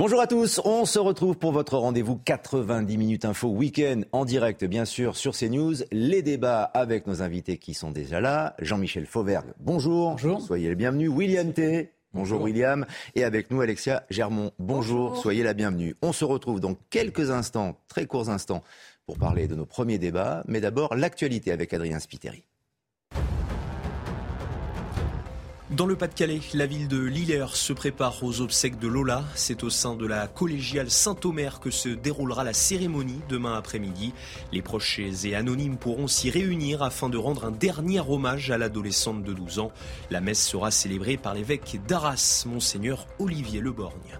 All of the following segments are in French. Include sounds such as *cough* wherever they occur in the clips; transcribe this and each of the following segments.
Bonjour à tous, on se retrouve pour votre rendez-vous 90 minutes info week-end en direct bien sûr sur CNews. Les débats avec nos invités qui sont déjà là. Jean-Michel Fauvergue, bonjour. Bonjour. Soyez le bienvenu. William T. Bonjour, William. Et avec nous Alexia Germont. Bonjour, soyez la bienvenue. On se retrouve dans quelques instants, très courts instants, pour parler de nos premiers débats. Mais d'abord l'actualité avec Adrien Spiteri. Dans le Pas-de-Calais, la ville de Lillers se prépare aux obsèques de Lola. C'est au sein de la collégiale Saint-Omer que se déroulera la cérémonie demain après-midi. Les proches et anonymes pourront s'y réunir afin de rendre un dernier hommage à l'adolescente de 12 ans. La messe sera célébrée par l'évêque d'Arras, monseigneur Olivier Leborgne.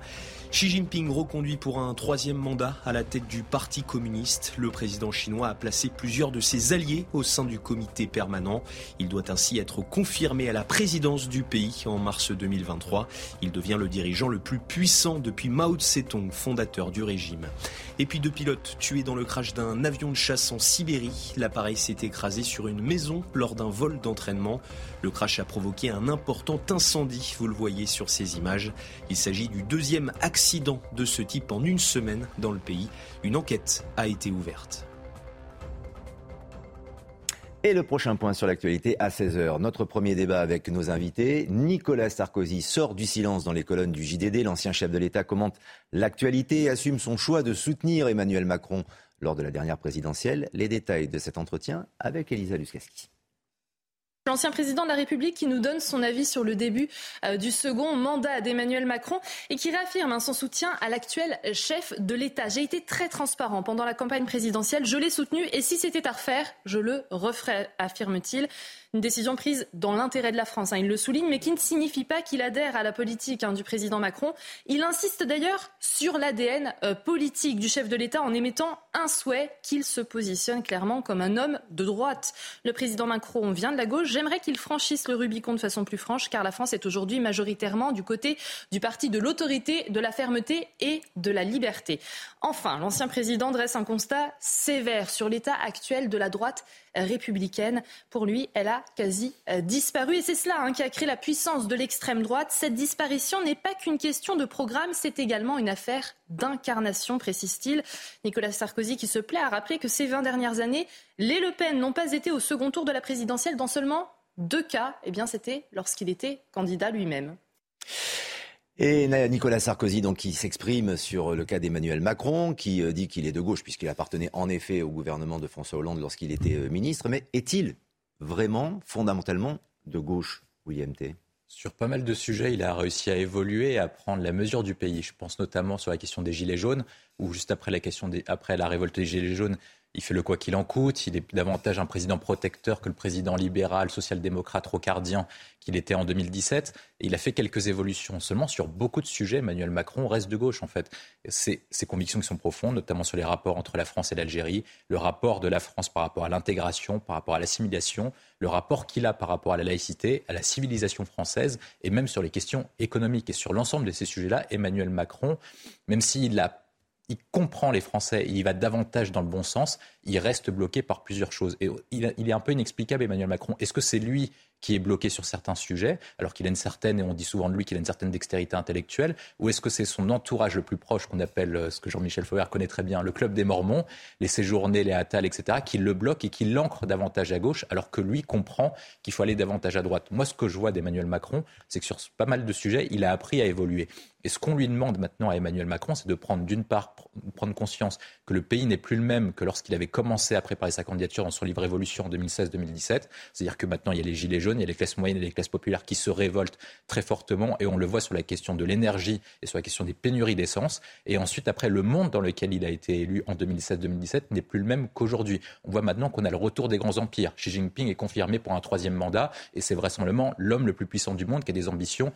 Xi Jinping reconduit pour un troisième mandat à la tête du Parti communiste. Le président chinois a placé plusieurs de ses alliés au sein du comité permanent. Il doit ainsi être confirmé à la présidence du pays en mars 2023. Il devient le dirigeant le plus puissant depuis Mao Tse-tung, fondateur du régime. Et puis deux pilotes tués dans le crash d'un avion de chasse en Sibérie. L'appareil s'est écrasé sur une maison lors d'un vol d'entraînement. Le crash a provoqué un important incendie, vous le voyez sur ces images. Il s'agit du deuxième accident de ce type en une semaine dans le pays. Une enquête a été ouverte. Et le prochain point sur l'actualité à 16h. Notre premier débat avec nos invités. Nicolas Sarkozy sort du silence dans les colonnes du JDD. L'ancien chef de l'État commente l'actualité et assume son choix de soutenir Emmanuel Macron lors de la dernière présidentielle. Les détails de cet entretien avec Elisa Luskaski. L'ancien président de la République qui nous donne son avis sur le début euh, du second mandat d'Emmanuel Macron et qui réaffirme hein, son soutien à l'actuel chef de l'État. J'ai été très transparent pendant la campagne présidentielle, je l'ai soutenu et si c'était à refaire, je le referais, affirme-t-il. Une décision prise dans l'intérêt de la France, hein, il le souligne, mais qui ne signifie pas qu'il adhère à la politique hein, du président Macron. Il insiste d'ailleurs sur l'ADN euh, politique du chef de l'État en émettant un souhait qu'il se positionne clairement comme un homme de droite. Le président Macron vient de la gauche. J'aimerais qu'il franchisse le Rubicon de façon plus franche, car la France est aujourd'hui majoritairement du côté du parti de l'autorité, de la fermeté et de la liberté. Enfin, l'ancien président dresse un constat sévère sur l'état actuel de la droite républicaine. Pour lui, elle a quasi euh, disparu. Et c'est cela hein, qui a créé la puissance de l'extrême droite. Cette disparition n'est pas qu'une question de programme, c'est également une affaire d'incarnation, précise-t-il. Nicolas Sarkozy qui se plaît à rappeler que ces 20 dernières années, les Le Pen n'ont pas été au second tour de la présidentielle dans seulement deux cas. Eh bien, c'était lorsqu'il était candidat lui-même. Et Nicolas Sarkozy, donc, qui s'exprime sur le cas d'Emmanuel Macron, qui euh, dit qu'il est de gauche, puisqu'il appartenait en effet au gouvernement de François Hollande lorsqu'il était euh, ministre. Mais est-il vraiment, fondamentalement, de gauche, William T? Sur pas mal de sujets, il a réussi à évoluer et à prendre la mesure du pays. Je pense notamment sur la question des Gilets jaunes, où juste après la, question après la révolte des Gilets jaunes, il fait le quoi qu'il en coûte. Il est davantage un président protecteur que le président libéral, social-démocrate rocardien qu'il était en 2017. Et il a fait quelques évolutions seulement sur beaucoup de sujets. Emmanuel Macron reste de gauche, en fait. Ses, ses convictions qui sont profondes, notamment sur les rapports entre la France et l'Algérie, le rapport de la France par rapport à l'intégration, par rapport à l'assimilation, le rapport qu'il a par rapport à la laïcité, à la civilisation française, et même sur les questions économiques. Et sur l'ensemble de ces sujets-là, Emmanuel Macron, même s'il a il comprend les Français, il va davantage dans le bon sens, il reste bloqué par plusieurs choses. Et il, est un peu inexplicable, Emmanuel Macron. Est-ce que c'est lui qui est bloqué sur certains sujets, alors qu'il a une certaine, et on dit souvent de lui qu'il a une certaine dextérité intellectuelle, ou est-ce que c'est son entourage le plus proche, qu'on appelle euh, ce que Jean-Michel Fauver connaît très bien, le club des Mormons, les séjournés, les Attal, etc., qui le bloquent et qui l'ancrent davantage à gauche, alors que lui comprend qu'il faut aller davantage à droite? Moi, ce que je vois d'Emmanuel Macron, c'est que sur pas mal de sujets, il a appris à évoluer. Et ce qu'on lui demande maintenant à Emmanuel Macron, c'est de prendre d'une part prendre conscience que le pays n'est plus le même que lorsqu'il avait commencé à préparer sa candidature dans son livre Révolution en 2016-2017. C'est-à-dire que maintenant il y a les gilets jaunes, il y a les classes moyennes et les classes populaires qui se révoltent très fortement, et on le voit sur la question de l'énergie et sur la question des pénuries d'essence. Et ensuite, après, le monde dans lequel il a été élu en 2016-2017 n'est plus le même qu'aujourd'hui. On voit maintenant qu'on a le retour des grands empires. Xi Jinping est confirmé pour un troisième mandat, et c'est vraisemblablement l'homme le plus puissant du monde qui a des ambitions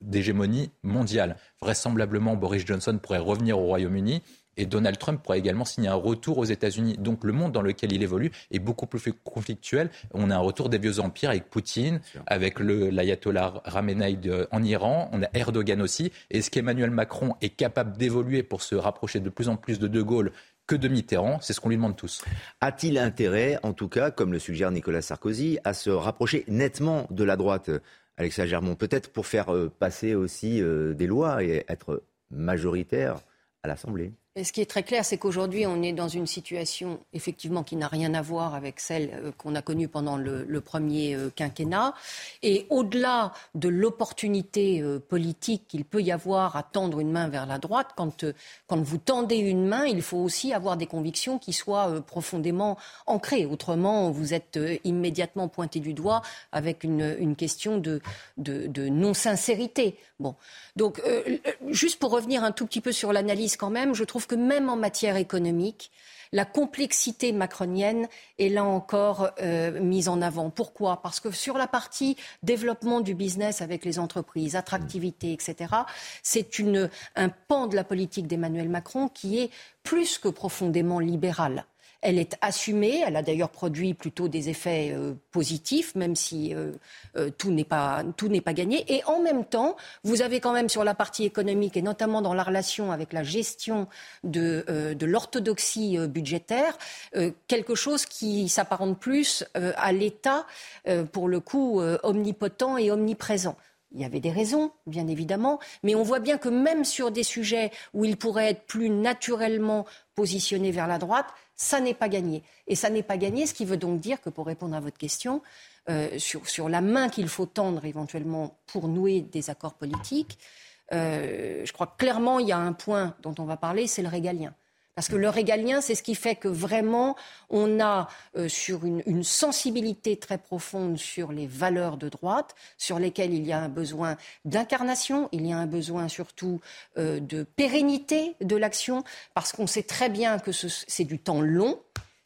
d'hégémonie mondiale. Vraisemblablement, Boris Johnson pourrait revenir au Royaume-Uni. Et Donald Trump pourrait également signer un retour aux États-Unis. Donc le monde dans lequel il évolue est beaucoup plus conflictuel. On a un retour des vieux empires avec Poutine, avec l'ayatollah Ramenei en Iran, on a Erdogan aussi. Est-ce qu'Emmanuel Macron est capable d'évoluer pour se rapprocher de plus en plus de De Gaulle que de Mitterrand C'est ce qu'on lui demande tous. A-t-il intérêt, en tout cas, comme le suggère Nicolas Sarkozy, à se rapprocher nettement de la droite? Alexa Germont, peut-être pour faire euh, passer aussi euh, des lois et être majoritaire à l'Assemblée ce qui est très clair, c'est qu'aujourd'hui, on est dans une situation, effectivement, qui n'a rien à voir avec celle euh, qu'on a connue pendant le, premier euh, quinquennat. Et au-delà de l'opportunité euh, politique qu'il peut y avoir à tendre une main vers la droite, quand, quand vous tendez une main, il faut aussi avoir des convictions qui soient profondément ancrées. Autrement, vous êtes immédiatement pointé du doigt avec une, question de non-sincérité. Bon. Donc, juste pour revenir un tout petit peu sur l'analyse quand même, je trouve que même en matière économique, la complexité macronienne est là encore euh, mise en avant. Pourquoi? Parce que sur la partie développement du business avec les entreprises, attractivité, etc., c'est un pan de la politique d'Emmanuel Macron qui est plus que profondément libéral. Elle est assumée. Elle a d'ailleurs produit plutôt des effets euh, positifs, même si euh, euh, tout n'est pas gagné. Et en même temps, vous avez quand même sur la partie économique et notamment dans la relation avec la gestion de, de l'orthodoxie budgétaire, quelque chose qui s'apparente plus à l'État, pour le coup, omnipotent et omniprésent. Il y avait des raisons, bien évidemment, mais on voit bien que même sur des sujets où il pourrait être plus naturellement positionné vers la droite, ça n'est pas gagné. Et ce qui veut donc dire que, pour répondre à votre question, euh, sur, la main qu'il faut tendre éventuellement pour nouer des accords politiques, euh, je crois que clairement, il y a un point dont on va parler, c'est le régalien. Parce que le régalien, c'est ce qui fait que vraiment, on a euh, sur une, sensibilité très profonde sur les valeurs de droite, sur lesquelles il y a un besoin d'incarnation, il y a un besoin surtout euh, de pérennité de l'action, parce qu'on sait très bien que c'est du temps long,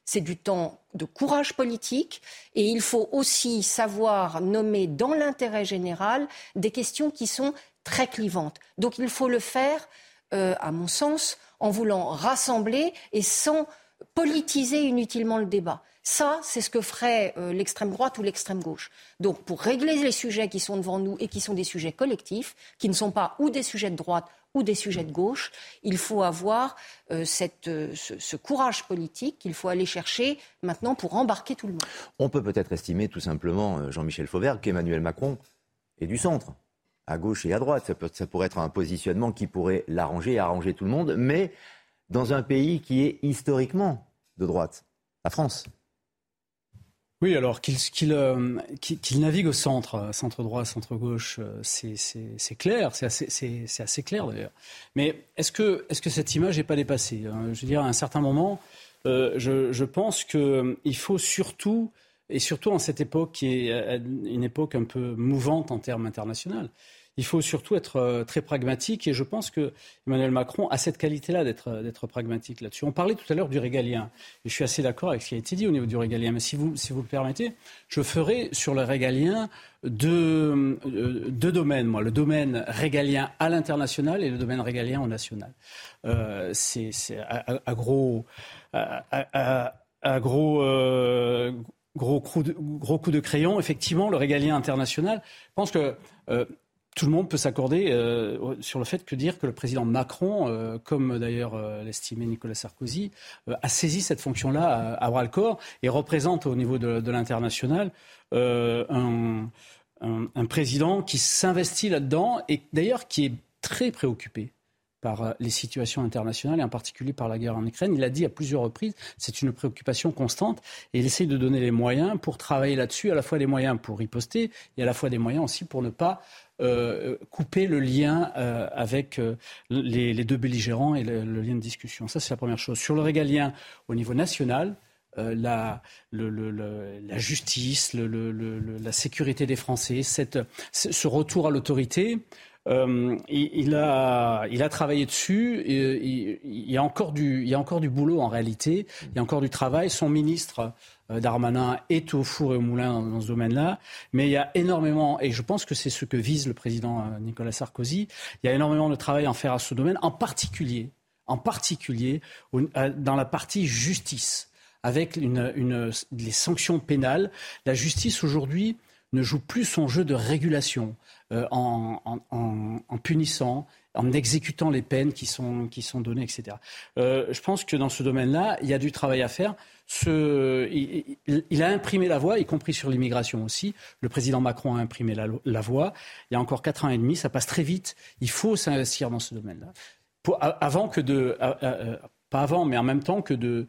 c'est du temps de courage politique, et il faut aussi savoir nommer dans l'intérêt général des questions qui sont très clivantes. Donc il faut le faire, euh, à mon sens, en voulant rassembler et sans politiser inutilement le débat. Ça, c'est ce que ferait euh, l'extrême droite ou l'extrême gauche. Donc, pour régler les sujets qui sont devant nous et qui sont des sujets collectifs, qui ne sont pas ou des sujets de droite ou des sujets de gauche, il faut avoir euh, cette, ce, courage politique qu'il faut aller chercher maintenant pour embarquer tout le monde. On peut peut-être estimer tout simplement, Jean-Michel Fauvert, qu'Emmanuel Macron est du centre à gauche et à droite. Ça, pourrait être un positionnement qui pourrait l'arranger et arranger tout le monde, mais dans un pays qui est historiquement de droite, la France. Oui, alors qu'il euh, navigue au centre, centre droit, centre gauche, euh, c'est clair, c'est assez, clair d'ailleurs. Mais est-ce que, est -ce que cette image n'est pas dépassée hein? Je veux dire, à un certain moment, euh, je, je, pense qu'il faut surtout et surtout en cette époque qui est une époque un peu mouvante en termes internationaux il faut surtout être euh, très pragmatique et je pense que Emmanuel Macron a cette qualité-là euh, d'être pragmatique là-dessus. On parlait tout à l'heure du régalien et je suis assez d'accord avec ce qui a été dit au niveau du régalien. Mais si vous, si le permettez, je ferai sur le régalien deux, euh, domaines. Moi, le domaine régalien à l'international et le domaine régalien au national. C'est à, gros, à, gros gros coup, de, crayon, effectivement, le régalien international. Je pense que tout le monde peut s'accorder euh, sur le fait que dire que le président Macron, euh, comme d'ailleurs euh, l'estimait Nicolas Sarkozy, a saisi cette fonction-là à, bras le corps et représente au niveau de, l'international un, un, président qui s'investit là-dedans et d'ailleurs qui est très préoccupé par les situations internationales et en particulier par la guerre en Ukraine. Il a dit à plusieurs reprises, c'est une préoccupation constante et il essaye de donner les moyens pour travailler là-dessus, à la fois des moyens pour riposter et à la fois des moyens aussi pour ne pas euh, couper le lien euh, avec euh, les, deux belligérants et le, lien de discussion. Ça, c'est la première chose. Sur le régalien, au niveau national, la, la, justice, la sécurité des Français, cette, ce retour à l'autorité, il, a, il a travaillé dessus. Il, y a encore du, boulot en réalité. Il y a encore du travail. Son ministre euh, Darmanin est au four et au moulin dans, ce domaine-là. Mais il y a énormément, et je pense que c'est ce que vise le président euh, Nicolas Sarkozy, il y a énormément de travail à faire à ce domaine, en particulier en particulier dans la partie justice, avec les sanctions pénales. La justice aujourd'hui ne joue plus son jeu de régulation euh, en, punissant, en exécutant les peines qui sont, qui sont données, etc. Euh, je pense que dans ce domaine-là, il y a du travail à faire. Il, a imprimé la voie, y compris sur l'immigration aussi. Le président Macron a imprimé la, la, voie. Il y a encore quatre ans et demi, ça passe très vite. Il faut s'investir dans ce domaine-là. Avant que de, pas avant, mais en même temps que de,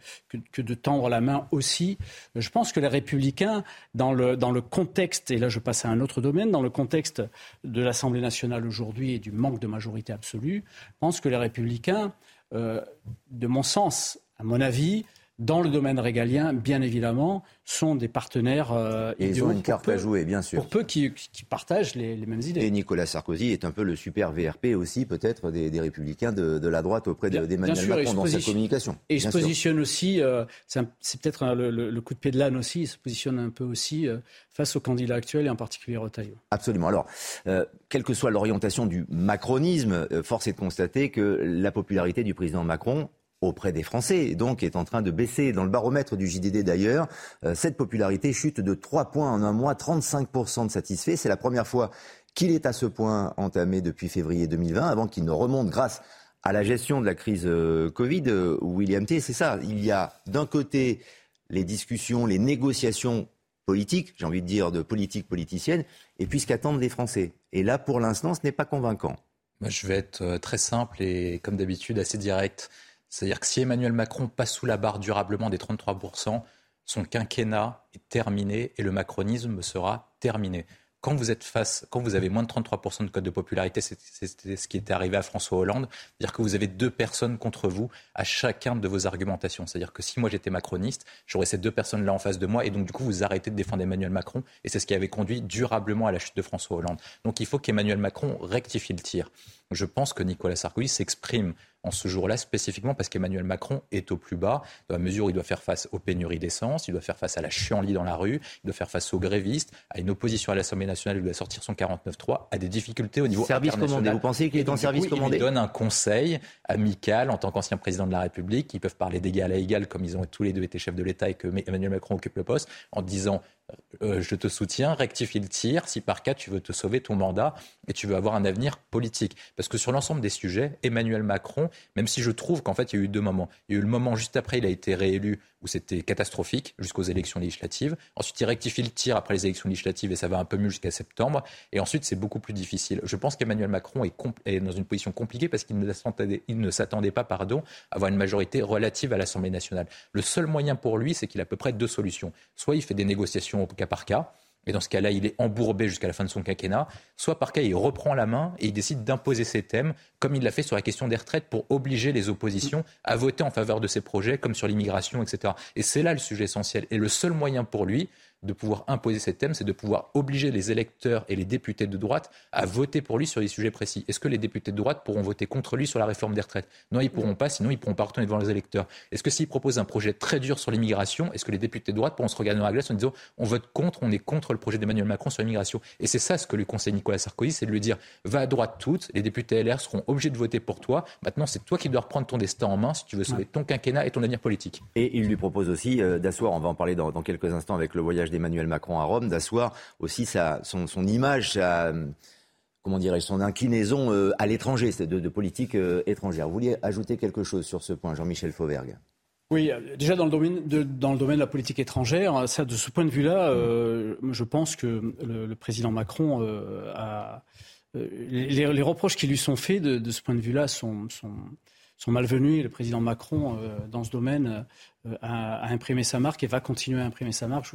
tendre la main aussi. Je pense que les républicains, dans le, dans le contexte, et là je passe à un autre domaine, dans le contexte de l'Assemblée nationale aujourd'hui et du manque de majorité absolue, je pense que les républicains, euh, de mon sens, à mon avis, dans le domaine régalien, bien évidemment, sont des partenaires euh, Et ils ont une carte à jouer, bien sûr. Pour peu qui, partagent les, mêmes idées. Et Nicolas Sarkozy est un peu le super VRP aussi, peut-être, des, républicains de, la droite auprès d'Emmanuel Macron dans sa communication. Et il se positionne aussi, euh, c'est peut-être le, coup de pied de l'âne aussi, il se positionne un peu aussi euh, face au candidat actuel et en particulier Retailleau. Absolument. Alors, euh, quelle que soit l'orientation du macronisme, force est de constater que la popularité du président Macron auprès des Français, donc est en train de baisser. Dans le baromètre du JDD d'ailleurs, euh, cette popularité chute de 3 points en un mois, 35% de satisfaits. C'est la première fois qu'il est à ce point entamé depuis février 2020, avant qu'il ne remonte grâce à la gestion de la crise euh, Covid. Euh, William T, c'est ça. Il y a d'un côté les discussions, les négociations politiques, j'ai envie de dire de politique politicienne, et puis ce qu'attendent les Français. Et là, pour l'instant, ce n'est pas convaincant. Je vais être très simple et, comme d'habitude, assez direct. C'est-à-dire que si Emmanuel Macron passe sous la barre durablement des 33%, son quinquennat est terminé et le macronisme sera terminé. Quand vous êtes face, quand vous avez moins de 33% de code de popularité, c'est ce qui était arrivé à François Hollande, c'est-à-dire que vous avez deux personnes contre vous à chacun de vos argumentations. C'est-à-dire que si moi j'étais macroniste, j'aurais ces deux personnes-là en face de moi et donc du coup vous arrêtez de défendre Emmanuel Macron et c'est ce qui avait conduit durablement à la chute de François Hollande. Donc il faut qu'Emmanuel Macron rectifie le tir. Je pense que Nicolas Sarkozy s'exprime en ce jour-là spécifiquement parce qu'Emmanuel Macron est au plus bas, dans la mesure où il doit faire face aux pénuries d'essence, il doit faire face à la chienlit dans la rue, il doit faire face aux grévistes, à une opposition à l'Assemblée nationale, il doit sortir son 49-3, à des difficultés au niveau service international. Vous pensez qu'il est en service commandé Il donne un conseil amical en tant qu'ancien président de la République. Ils peuvent parler d'égal à égal comme ils ont tous les deux été chefs de l'État et que Emmanuel Macron occupe le poste en disant euh, je te soutiens, rectifie le tir si par cas tu veux te sauver ton mandat et tu veux avoir un avenir politique. Parce que sur l'ensemble des sujets, Emmanuel Macron, même si je trouve qu'en fait il y a eu deux moments, il y a eu le moment juste après il a été réélu où c'était catastrophique jusqu'aux élections législatives. Ensuite, il rectifie le tir après les élections législatives et ça va un peu mieux jusqu'à septembre. Et ensuite, c'est beaucoup plus difficile. Je pense qu'Emmanuel Macron est, dans une position compliquée parce qu'il ne s'attendait pas pardon, à avoir une majorité relative à l'Assemblée nationale. Le seul moyen pour lui, c'est qu'il a à peu près deux solutions. Soit il fait des négociations au cas par cas, et dans ce cas-là, il est embourbé jusqu'à la fin de son quinquennat, soit par cas, il reprend la main et il décide d'imposer ses thèmes, comme il l'a fait sur la question des retraites, pour obliger les oppositions à voter en faveur de ses projets, comme sur l'immigration, etc. Et c'est là le sujet essentiel. Et le seul moyen pour lui, de pouvoir imposer ces thèmes, c'est de pouvoir obliger les électeurs et les députés de droite à voter pour lui sur des sujets précis. Est-ce que les députés de droite pourront voter contre lui sur la réforme des retraites? Non, ils ne pourront pas, sinon ils pourront pas retourner devant les électeurs. Est-ce que s'il propose un projet très dur sur l'immigration, est-ce que les députés de droite pourront se regarder dans la glace en disant on vote contre, on est contre le projet d'Emmanuel Macron sur l'immigration Et c'est ça ce que lui conseille Nicolas Sarkozy, c'est de lui dire va à droite toutes, les députés LR seront obligés de voter pour toi. Maintenant, c'est toi qui dois reprendre ton destin en main si tu veux sauver ton quinquennat et ton avenir politique. Et il lui propose aussi euh, d'asseoir, on va en parler dans, dans quelques instants avec le voyage d'Emmanuel Macron à Rome, d'asseoir aussi son, image, comment dirais son inclinaison euh, à l'étranger, de, de politique euh, étrangère. Vous vouliez ajouter quelque chose sur ce point, Jean-Michel Fauvergue? Oui, déjà dans le domaine de, dans le domaine de la politique étrangère, de ce point de vue-là, euh, je pense que le, président Macron a les, reproches qui lui sont faits de, ce point de vue-là sont, sont malvenus. Le président Macron, euh, dans ce domaine, euh, a, imprimé sa marque et va continuer à imprimer sa marque.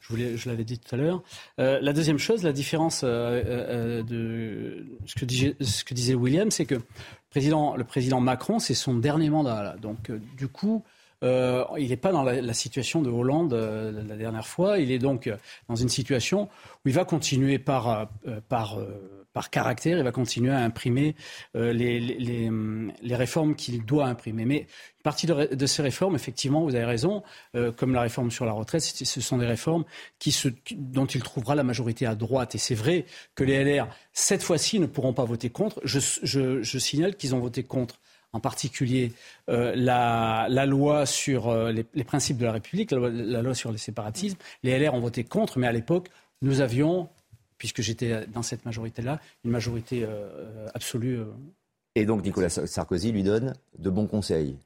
Je, l'avais dit tout à l'heure. Euh, la deuxième chose, la différence de ce que, disait, ce que disait William, c'est que le président, le président Macron, c'est son dernier mandat. Donc, du coup, il n'est pas dans la, situation de Hollande la dernière fois. Il est donc dans une situation où il va continuer par, par par caractère, il va continuer à imprimer euh, les, les, réformes qu'il doit imprimer. Mais une partie de, ces réformes, effectivement, vous avez raison, euh, comme la réforme sur la retraite, ce sont des réformes dont il trouvera la majorité à droite. Et c'est vrai que les LR, cette fois-ci, ne pourront pas voter contre. Je, signale qu'ils ont voté contre en particulier la, loi sur les, principes de la République, la loi, sur les séparatismes. Les LR ont voté contre, mais à l'époque, nous avions, puisque j'étais dans cette majorité-là, une majorité absolue. Et donc Nicolas Sarkozy lui donne de bons conseils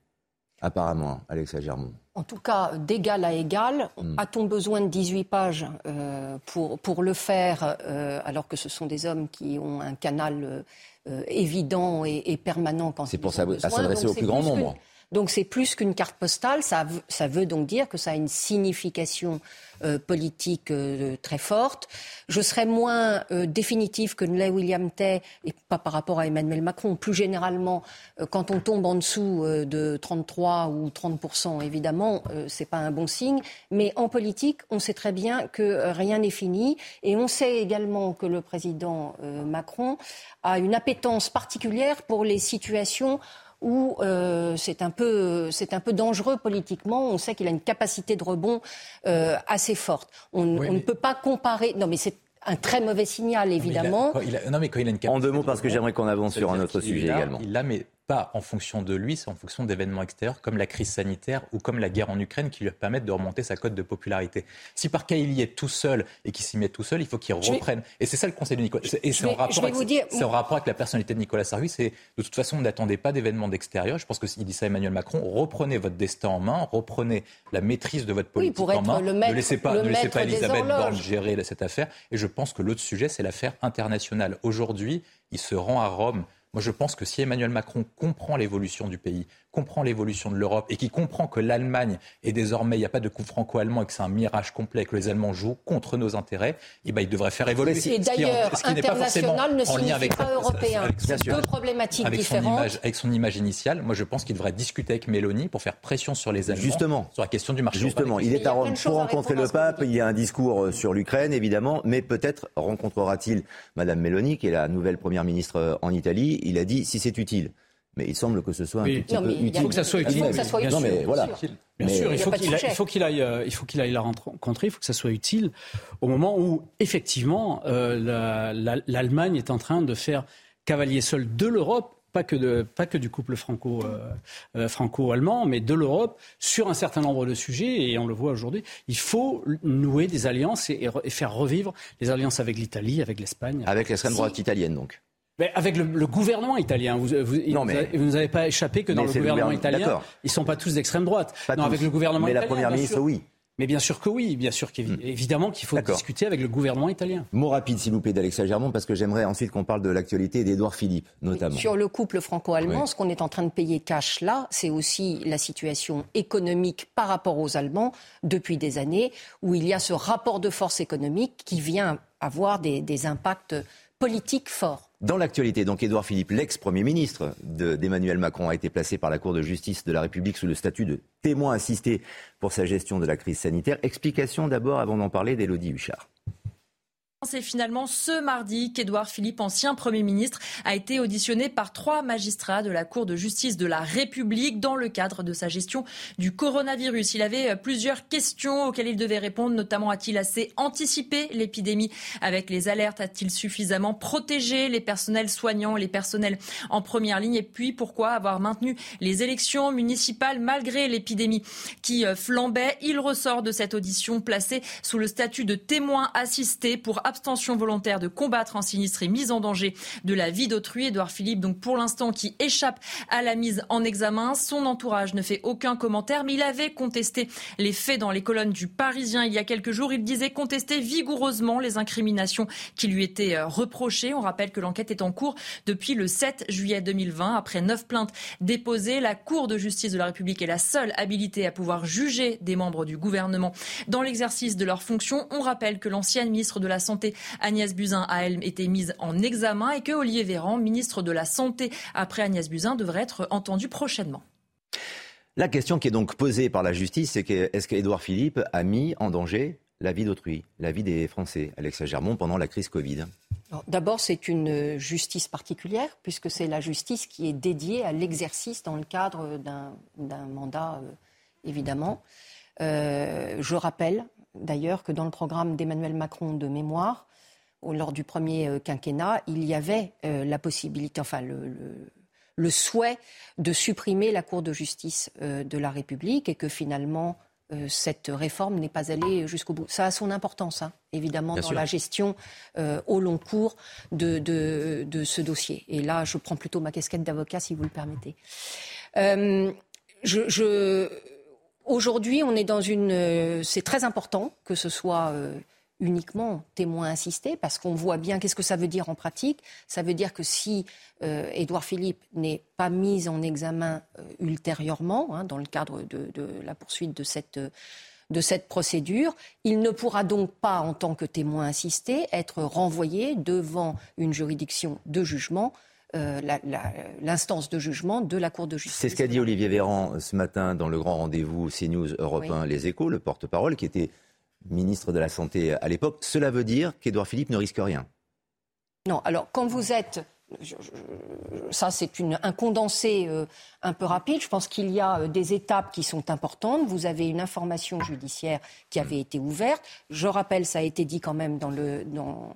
apparemment, Alexa Germont En tout cas, d'égal à égal, hmm. a-t-on besoin de 18 pages euh, pour, pour le faire, euh, alors que ce sont des hommes qui ont un canal euh, évident et, permanent quand C'est pour s'adresser au plus grand nombre. Donc c'est plus qu'une carte postale, ça, ça, veut donc dire que ça a une signification euh, politique euh, très forte. Je serais moins euh, définitive que ne William Tay, et pas par rapport à Emmanuel Macron. Plus généralement, quand on tombe en dessous de 33 ou 30% évidemment, c'est pas un bon signe. Mais en politique, on sait très bien que rien n'est fini, et on sait également que le président Macron a une appétence particulière pour les situations où euh, c'est un peu c'est un peu dangereux politiquement. On sait qu'il a une capacité de rebond euh, assez forte. On, ne peut pas comparer. Non, mais c'est un très mauvais signal, évidemment. non, mais quand il a une en deux mots, parce que j'aimerais qu'on avance sur un autre sujet également. Il l'a, mais pas en fonction de lui, c'est en fonction d'événements extérieurs comme la crise sanitaire ou comme la guerre en Ukraine qui lui permettent de remonter sa cote de popularité. Si par cas il y est tout seul et qu'il s'y met tout seul, il faut qu'il reprenne. Et c'est ça le conseil de Nicolas. Et c'est en, rapport avec, dire... rapport avec la personnalité de Nicolas Sarkozy. C'est de toute façon, n'attendez pas d'événements d'extérieur. Je pense que s'il dit ça à Emmanuel Macron, reprenez votre destin en main, reprenez la maîtrise de votre politique en main. ne laissez pas, ne laissez pas Elisabeth Borne gérer cette affaire. Et je pense que l'autre sujet, c'est l'affaire internationale. Aujourd'hui, il se rend à Rome moi, je pense que si Emmanuel Macron comprend l'évolution du pays, comprend l'évolution de l'Europe et qui comprend que l'Allemagne est désormais, il n'y a pas de coup franco-allemand et que c'est un mirage complet, que les Allemands jouent contre nos intérêts, eh ben, il devrait faire évoluer. Et d'ailleurs, international ne signifie avec, pas européen. C'est deux problématiques avec différentes. Son image, avec son image initiale, moi je pense qu'il devrait discuter avec Mélanie pour faire pression sur les Allemands Justement. sur la question du marché. Justement, il est à Rome pour rencontrer le pape, il y a un discours euh, sur l'Ukraine évidemment, mais peut-être rencontrera-t-il Madame Mélanie, qui est la nouvelle première ministre euh, en Italie. Il a dit si c'est utile. Mais il semble que ce soit un petit peu utile. Il faut que ça soit utile. Non, mais voilà. Bien sûr, il faut qu'il aille, euh, il faut qu'il aille la rencontrer, il faut que ça soit utile au moment où, effectivement, euh, l'Allemagne est en train de faire cavalier seul de l'Europe pas que, de, pas que du couple franco, euh, franco-allemand, mais de l'Europe sur un certain nombre de sujets, et on le voit aujourd'hui. Il faut nouer des alliances et, faire revivre les alliances avec l'Italie, avec l'Espagne. Avec l'extrême droite italienne, donc avec le, gouvernement italien, vous, vous, non, mais, vous n'avez pas échappé que dans le gouvernement, italien, ils ne sont pas tous d'extrême droite. non, avec le gouvernement mais la première ministre, oui. Mais bien sûr que oui, bien sûr qu'évidemment hmm. qu'il faut discuter avec le gouvernement italien. Mot rapide, s'il vous plaît, d'Alexa Germont, parce que j'aimerais ensuite qu'on parle de l'actualité d'Édouard Philippe, notamment. Sur le couple franco-allemand, ce qu'on est en train de payer cash là, c'est aussi la situation économique par rapport aux Allemands depuis des années, où il y a ce rapport de force économique qui vient avoir des, des impacts politiques forts. Dans l'actualité, donc Édouard Philippe, l'ex-premier ministre d'Emmanuel Macron, a été placé par la Cour de justice de la République sous le statut de témoin assisté pour sa gestion de la crise sanitaire. Explication d'abord, avant d'en parler, d'Élodie Huchard. C'est finalement ce mardi qu'Édouard Philippe, ancien Premier ministre, a été auditionné par trois magistrats de la Cour de justice de la République dans le cadre de sa gestion du coronavirus. Il avait plusieurs questions auxquelles il devait répondre, notamment a-t-il assez anticipé l'épidémie? Avec les alertes A-t-il suffisamment protégé les personnels soignants, les personnels en première ligne? Et puis pourquoi avoir maintenu les élections municipales malgré l'épidémie qui euh, flambait? Il ressort de cette audition placée sous le statut de témoin assisté pour abstention volontaire de combattre en sinistre et mise en danger de la vie d'autrui. Édouard Philippe, donc pour l'instant, qui échappe à la mise en examen. Son entourage ne fait aucun commentaire, mais il avait contesté les faits dans les colonnes du Parisien il y a quelques jours. Il disait contester vigoureusement les incriminations qui lui étaient euh, reprochées. On rappelle que l'enquête est en cours depuis le 7 juillet 2020. Après neuf plaintes déposées, la Cour de justice de la République est la seule habilitée à pouvoir juger des membres du gouvernement dans l'exercice de leurs fonctions. On rappelle que l'ancienne ministre de la Santé Agnès Buzyn a elle été mise en examen et que Olivier Véran, ministre de la Santé après Agnès Buzyn, devrait être entendu prochainement. La question qui est donc posée par la justice, c'est que, est-ce qu'Édouard Philippe a mis en danger la vie d'autrui, la vie des Français, Alexa Germont, pendant la crise Covid? D'abord, c'est une justice particulière, puisque c'est la justice qui est dédiée à l'exercice dans le cadre d'un mandat, euh, évidemment. Euh, je rappelle d'ailleurs que dans le programme d'Emmanuel Macron de mémoire, lors du premier euh, quinquennat, il y avait euh, la possibilité, enfin le, le souhait de supprimer la Cour de justice de la République et que finalement cette réforme n'est pas allée jusqu'au bout. Ça a son importance, hein, évidemment, dans la gestion au long cours de, de, ce dossier. Et là, je prends plutôt ma casquette d'avocat, si vous le permettez. je, je Aujourd'hui, on est dans une. Euh, c'est très important que ce soit euh, uniquement témoin assisté, parce qu'on voit bien qu'est-ce que ça veut dire en pratique. Ça veut dire que si euh, Édouard Philippe n'est pas mis en examen ultérieurement, hein, dans le cadre de, la poursuite de cette, de cette procédure, il ne pourra donc pas, en tant que témoin assisté, être renvoyé devant une juridiction de jugement l'instance de jugement de la Cour de justice. C'est ce qu'a dit Olivier Véran ce matin dans le grand rendez-vous CNews Europe 1 Les Échos, le porte-parole, qui était ministre de la Santé à l'époque. Cela veut dire qu'Édouard Philippe ne risque rien Non, alors quand vous êtes ça, c'est un condensé euh, un peu rapide. Je pense qu'il y a euh, des étapes qui sont importantes. Vous avez une information judiciaire qui avait été ouverte. Je rappelle, ça a été dit quand même dans le, dans, euh,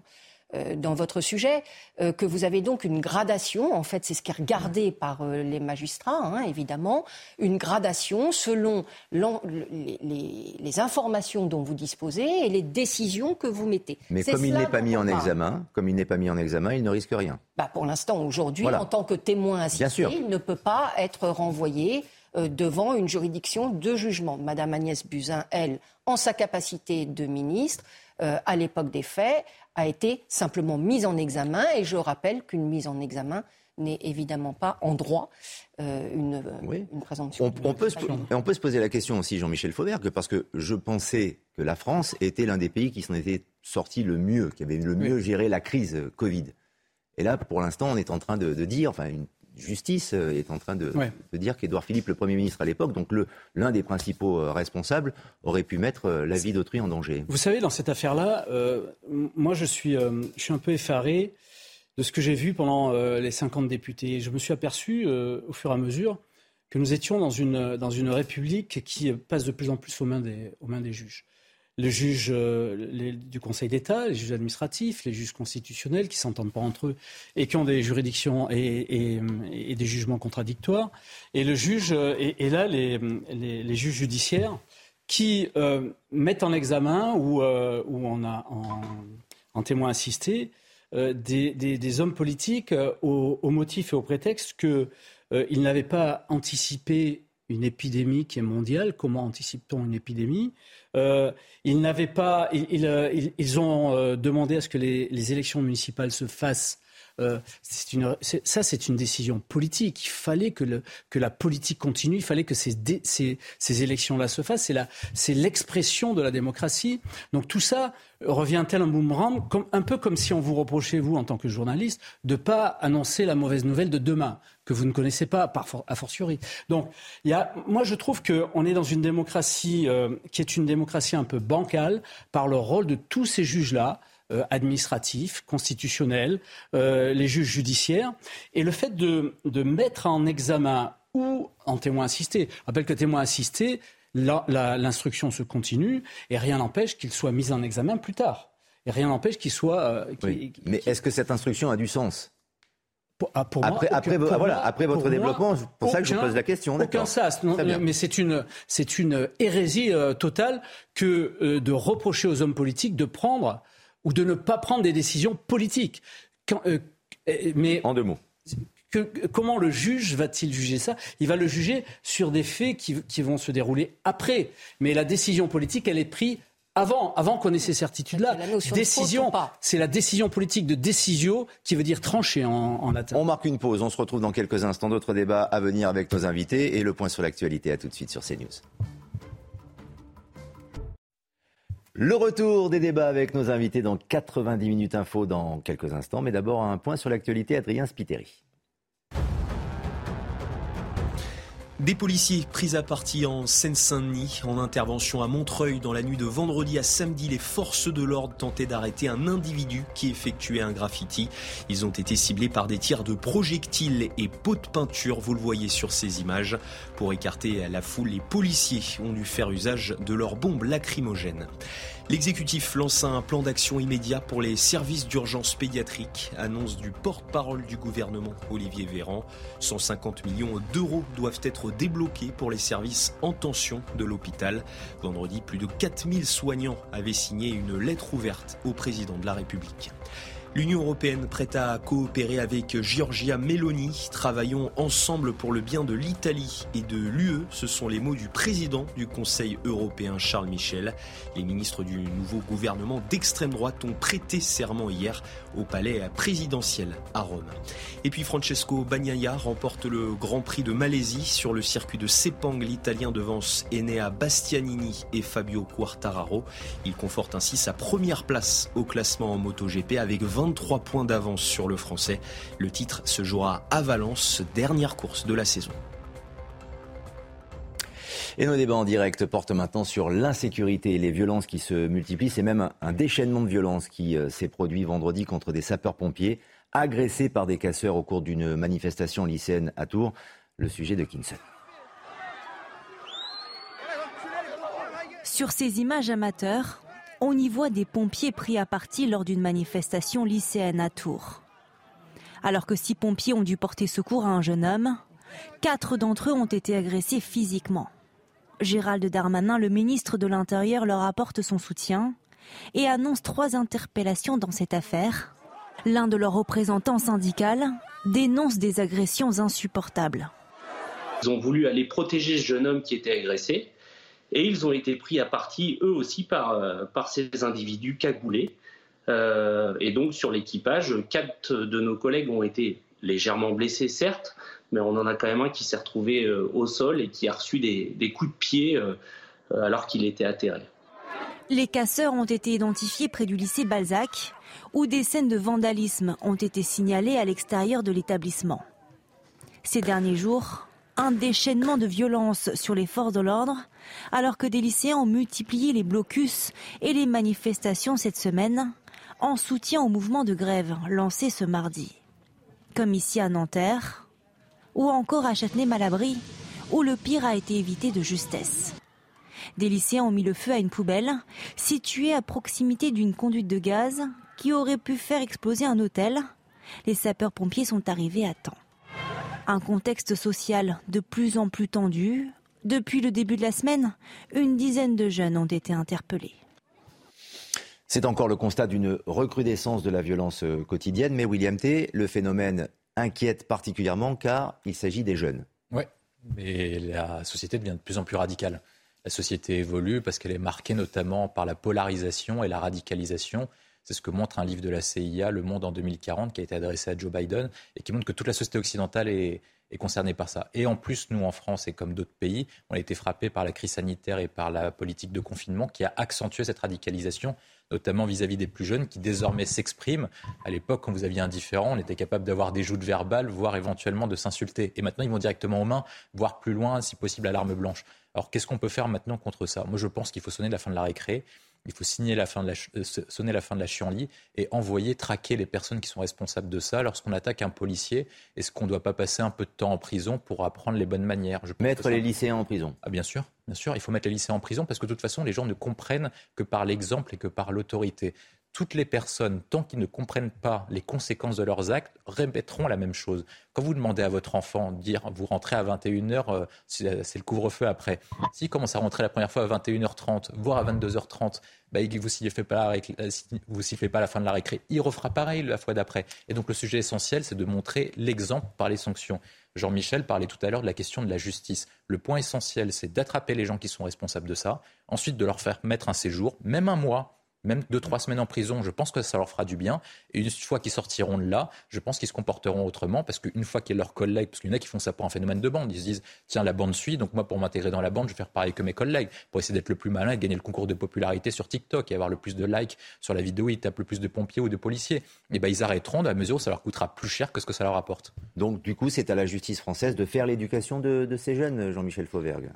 dans votre sujet, euh, que vous avez donc une gradation, en fait c'est ce qui est regardé par euh, les magistrats, hein, évidemment, une gradation selon les, les, informations dont vous disposez et les décisions que vous mettez. Mais comme il n'est pas mis en examen, comme il n'est pas mis en examen, il ne risque rien. Bah pour l'instant, aujourd'hui, en tant que témoin assisté, il ne peut pas être renvoyé devant une juridiction de jugement. Madame Agnès Buzyn, elle, en sa capacité de ministre, à l'époque des faits, a été simplement mise en examen. Et je rappelle qu'une mise en examen n'est évidemment pas en droit euh, une, présomption. On, peut se, on, peut se, poser la question aussi, Jean-Michel Fauvergue, parce que je pensais que la France était l'un des pays qui s'en était sorti le mieux, qui avait le mieux géré la crise Covid. Et là, pour l'instant, on est en train de, de dire, enfin, une justice euh, est en train de, dire qu'Édouard Philippe, le Premier ministre à l'époque, donc l'un des principaux euh, responsables, aurait pu mettre euh, la vie d'autrui en danger. Vous savez, dans cette affaire-là, moi je suis, je suis un peu effaré de ce que j'ai vu pendant les 50 députés. Je me suis aperçu au fur et à mesure que nous étions dans une, dans une république qui passe de plus en plus aux mains des, aux mains des juges les juges euh, du Conseil d'État, les juges administratifs, les juges constitutionnels qui s'entendent pas entre eux et qui ont des juridictions et, des jugements contradictoires, et le juge euh, et, là les, juges judiciaires qui euh, mettent en examen ou, on a en, témoin assisté des, hommes politiques au, motif et au prétexte qu'ils n'avaient pas anticipé une épidémie qui est mondiale. Comment anticipe-t-on une épidémie? Euh, Ils n'avaient pas. Ils, euh, ont euh, demandé à ce que les, élections municipales se fassent. Une, ça, c'est une décision politique. Il fallait que, la politique continue. Il fallait que ces, élections-là se fassent. C'est l'expression de la démocratie. Donc tout ça revient tel un boomerang, un peu comme si on vous reprochait, vous, en tant que journaliste, de ne pas annoncer la mauvaise nouvelle de demain que vous ne connaissez pas, a fortiori. Donc, moi, je trouve qu'on est dans une démocratie euh, qui est une démocratie un peu bancale par le rôle de tous ces juges-là. Euh, administratifs, constitutionnels, euh, les juges judiciaires, et le fait de, de, mettre en examen ou en témoin assisté. Je rappelle que témoin assisté, l'instruction se continue et rien n'empêche qu'il soit mis en examen plus tard. Et rien n'empêche qu'il soit. Mais est-ce que cette instruction a du sens? Ah, après, après, voilà, après votre développement, c'est pour ça que je pose la question. Aucun sas, mais c'est une, c'est une hérésie euh, totale que euh, de reprocher aux hommes politiques de prendre ou de ne pas prendre des décisions politiques. Euh, mais en deux mots. Que, comment le juge va-t-il juger ça? Il va le juger sur des faits qui, qui, vont se dérouler après. Mais la décision politique, elle est prise avant, avant qu'on ait ces certitudes-là, décision, c'est la décision politique de décision qui veut dire trancher en, en latin. On marque une pause, on se retrouve dans quelques instants. D'autres débats à venir avec nos invités et le point sur l'actualité. À tout de suite sur CNews. Le retour des débats avec nos invités dans 90 minutes info dans quelques instants. Mais d'abord, un point sur l'actualité, Adrien Spiteri. Des policiers pris à partie en Seine-Saint-Denis, en intervention à Montreuil dans la nuit de vendredi à samedi, les forces de l'ordre tentaient d'arrêter un individu qui effectuait un graffiti. Ils ont été ciblés par des tirs de projectiles et pots de peinture, vous le voyez sur ces images. Pour écarter la foule, les policiers ont dû faire usage de leurs bombes lacrymogènes. L'exécutif lance un plan d'action immédiat pour les services d'urgence pédiatrique, annonce du porte-parole du gouvernement Olivier Véran. 150 millions d'euros doivent être débloqués pour les services en tension de l'hôpital. Vendredi, plus de 4000 soignants avaient signé une lettre ouverte au président de la République. L'Union européenne prête à coopérer avec Giorgia Meloni. Travaillons ensemble pour le bien de l'Italie et de l'UE. Ce sont les mots du président du Conseil européen Charles Michel. Les ministres du nouveau gouvernement d'extrême droite ont prêté serment hier au palais présidentiel à Rome. Et puis Francesco Bagnaia remporte le Grand Prix de Malaisie sur le circuit de Sepang. L'Italien devance Enea Bastianini et Fabio Quartararo. Il conforte ainsi sa première place au classement en MotoGP avec 20 23 points d'avance sur le français. Le titre se jouera à Valence, dernière course de la saison. Et nos débats en direct portent maintenant sur l'insécurité et les violences qui se multiplient. C'est même un déchaînement de violences qui euh, s'est produit vendredi contre des sapeurs-pompiers agressés par des casseurs au cours d'une manifestation lycéenne à Tours. Le sujet de Kinson. Sur ces images amateurs, on y voit des pompiers pris à partie lors d'une manifestation lycéenne à Tours. Alors que six pompiers ont dû porter secours à un jeune homme, quatre d'entre eux ont été agressés physiquement. Gérald Darmanin, le ministre de l'Intérieur, leur apporte son soutien et annonce trois interpellations dans cette affaire. L'un de leurs représentants syndicaux dénonce des agressions insupportables. Ils ont voulu aller protéger ce jeune homme qui était agressé. Et ils ont été pris à partie, eux aussi, par, euh, ces individus cagoulés. Euh, et donc, sur l'équipage, quatre de nos collègues ont été légèrement blessés, certes, mais on en a quand même un qui s'est retrouvé euh, au sol et qui a reçu des, coups de pied alors qu'il était atterré. Les casseurs ont été identifiés près du lycée Balzac, où des scènes de vandalisme ont été signalées à l'extérieur de l'établissement. Ces derniers jours, un déchaînement de violence sur les forces de l'ordre, alors que des lycéens ont multiplié les blocus et les manifestations cette semaine en soutien au mouvement de grève lancé ce mardi. Comme ici à Nanterre, ou encore à Châtenay-Malabry, où le pire a été évité de justesse. Des lycéens ont mis le feu à une poubelle située à proximité d'une conduite de gaz qui aurait pu faire exploser un hôtel. Les sapeurs-pompiers sont arrivés à temps. Un contexte social de plus en plus tendu. Depuis le début de la semaine, une dizaine de jeunes ont été interpellés. C'est encore le constat d'une recrudescence de la violence euh, quotidienne, mais William T., le phénomène inquiète particulièrement car il s'agit des jeunes. Oui, mais la société devient de plus en plus radicale. La société évolue parce qu'elle est marquée notamment par la polarisation et la radicalisation c'est ce que montre un livre de la CIA, Le Monde en 2040, qui a été adressé à Joe Biden et qui montre que toute la société occidentale est, concernée par ça. Et en plus, nous, en France et comme d'autres pays, on a été frappés par la crise sanitaire et par la politique de confinement qui a accentué cette radicalisation, notamment vis-à-vis des plus jeunes qui désormais s'expriment. À l'époque, quand vous aviez un différent, on était capable d'avoir des joutes verbales, voire éventuellement de s'insulter. Et maintenant, ils vont directement aux mains, voire plus loin, si possible à l'arme blanche. Alors, qu'est-ce qu'on peut faire maintenant contre ça? Moi, je pense qu'il faut sonner la fin de la récré. Il faut signer la fin de la, euh, sonner la fin de la chienlit et envoyer, traquer les personnes qui sont responsables de ça. Lorsqu'on attaque un policier, est-ce qu'on ne doit pas passer un peu de temps en prison pour apprendre les bonnes manières? Mettre les lycéens en prison ah, Bien sûr, bien sûr. Il faut mettre les lycéens en prison parce que de toute façon, les gens ne comprennent que par l'exemple et que par l'autorité toutes les personnes, tant qu'ils ne comprennent pas les conséquences de leurs actes, répéteront la même chose. Quand vous demandez à votre enfant, dire vous rentrez à 21h, euh, c'est le couvre-feu après. S'il commence à rentrer la première fois à 21h30, voire à 22h30, bah, vous ne la, euh, vous sifflez pas la fin de la récré, il refera pareil la fois d'après. Et donc le sujet essentiel, c'est de montrer l'exemple par les sanctions. Jean-Michel parlait tout à l'heure de la question de la justice. Le point essentiel, c'est d'attraper les gens qui sont responsables de ça, ensuite de leur faire mettre un séjour, même un mois, même deux, trois semaines en prison, je pense que ça leur fera du bien. Et une fois qu'ils sortiront de là, je pense qu'ils se comporteront autrement parce qu'une fois qu'ils leurs collègues, parce qu'il y en a qui font ça pour un phénomène de bande, ils se disent tiens, la bande suit, donc moi pour m'intégrer dans la bande, je vais faire pareil que mes collègues pour essayer d'être le plus malin et gagner le concours de popularité sur TikTok et avoir le plus de likes sur la vidéo, ils tapent le plus de pompiers ou de policiers. Et ben ils arrêteront dans la mesure où ça leur coûtera plus cher que ce que ça leur apporte. Donc du coup, c'est à la justice française de faire l'éducation de, de ces jeunes, Jean-Michel Fauvergue.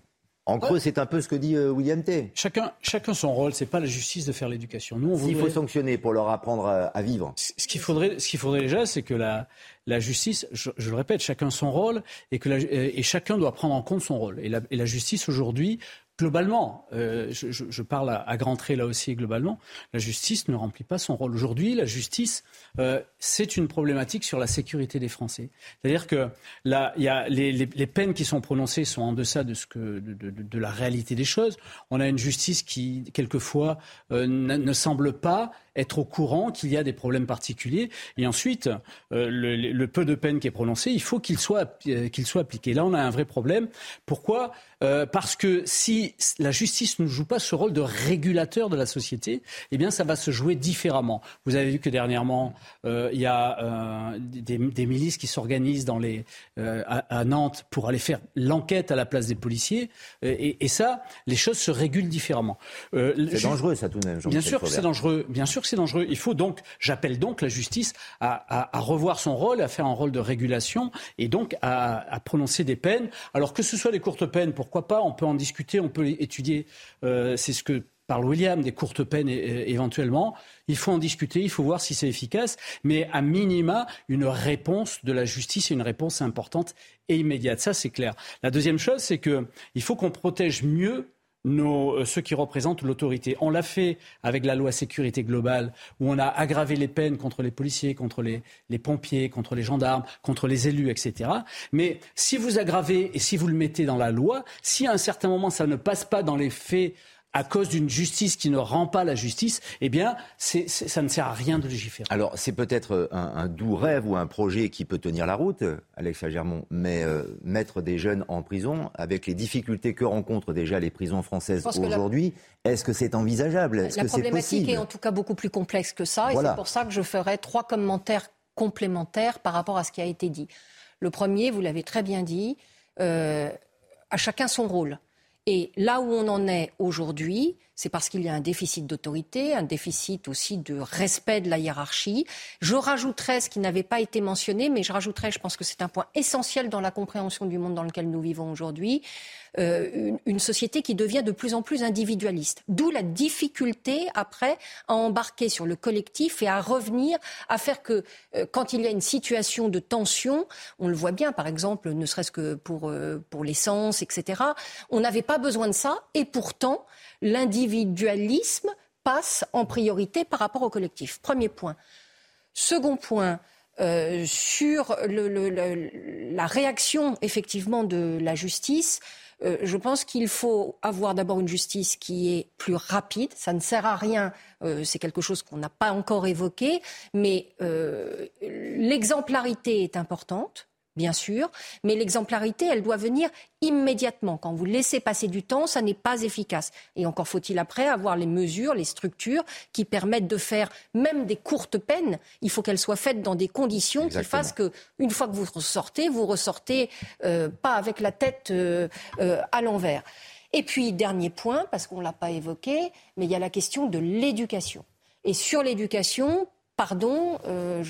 En creux, c'est un peu ce que dit euh, William T. Chacun, chacun son rôle. C'est pas la justice de faire l'éducation. Nous, on S'il faut sanctionner pour leur apprendre à, vivre. Ce qu'il faudrait, ce qu'il faudrait déjà, c'est que la, la justice, je, le répète, chacun son rôle et que et chacun doit prendre en compte son rôle. Et la, et la justice aujourd'hui globalement, euh, je, parle à, grands traits là aussi globalement, la justice ne remplit pas son rôle. Aujourd'hui, la justice, euh, c'est une problématique sur la sécurité des Français. C'est-à-dire que là, y a les, peines qui sont prononcées sont en deçà de, ce que, de, la réalité des choses. On a une justice qui, quelquefois, euh, ne semble pas être au courant qu'il y a des problèmes particuliers. Et ensuite, le, peu de peine qui est prononcé, il faut qu'il soit, qu'il soit appliqué. Là, on a un vrai problème. Pourquoi? Parce que si la justice ne joue pas ce rôle de régulateur de la société, eh bien, ça va se jouer différemment. Vous avez vu que dernièrement, euh, il y a euh, des, milices qui s'organisent dans les, euh, à, Nantes pour aller faire l'enquête à la place des policiers. Et, ça, les choses se régulent différemment. c'est dangereux, ça, tout de même. Bien sûr que c'est dangereux. Bien sûr que c'est dangereux. Il faut donc, j'appelle donc la justice à, revoir son rôle, à faire un rôle de régulation et donc à, prononcer des peines. Alors que ce soit des courtes peines, pourquoi pas On peut en discuter. On peut étudier, euh, c'est ce que parle William, des courtes peines éventuellement. Il faut en discuter, il faut voir si c'est efficace, mais à minima, une réponse de la justice est une réponse importante et immédiate. Ça, c'est clair. La deuxième chose, c'est qu'il faut qu'on protège mieux nos, euh, ceux qui représentent l'autorité. On l'a fait avec la loi sécurité globale, où on a aggravé les peines contre les policiers, contre les, les, pompiers, contre les gendarmes, contre les élus, etc. Mais si vous aggravez et si vous le mettez dans la loi, si à un certain moment ça ne passe pas dans les faits à cause d'une justice qui ne rend pas la justice, eh bien, ça ne sert à rien de légiférer. Alors, c'est peut-être un, doux rêve ou un projet qui peut tenir la route, Alexa Germont, mais euh, mettre des jeunes en prison, avec les difficultés que rencontrent déjà les prisons françaises aujourd'hui, est-ce que c'est envisageable? Est La problématique est, en tout cas beaucoup plus complexe que ça, et c'est pour ça que je ferai trois commentaires complémentaires par rapport à ce qui a été dit. Le premier, vous l'avez très bien dit, euh, à chacun son rôle. Et là où on en est aujourd'hui, c'est parce qu'il y a un déficit d'autorité, un déficit aussi de respect de la hiérarchie. Je rajouterais ce qui n'avait pas été mentionné, mais je rajouterais, je pense que c'est un point essentiel dans la compréhension du monde dans lequel nous vivons aujourd'hui, euh, une, société qui devient de plus en plus individualiste. D'où la difficulté après à embarquer sur le collectif et à revenir, à faire que euh, quand il y a une situation de tension, on le voit bien par exemple, ne serait-ce que pour, euh, pour l'essence, etc., on n'avait pas besoin de ça et pourtant l'individualisme passe en priorité par rapport au collectif. Premier point. Second point, euh, sur la réaction effectivement de la justice, euh, je pense qu'il faut avoir d'abord une justice qui est plus rapide. Ça ne sert à rien, euh, c'est quelque chose qu'on n'a pas encore évoqué, mais l'exemplarité est importante bien sûr, mais l'exemplarité, elle doit venir immédiatement. Quand vous laissez passer du temps, ça n'est pas efficace. Et encore faut-il après avoir les mesures, les structures qui permettent de faire même des courtes peines. Il faut qu'elles soient faites dans des conditions qui fassent que, une fois que vous ressortez, vous ressortez euh, pas avec la tête euh, euh, à l'envers. Et puis, dernier point, parce qu'on ne l'a pas évoqué, mais il y a la question de l'éducation. Et sur l'éducation, pardon, euh,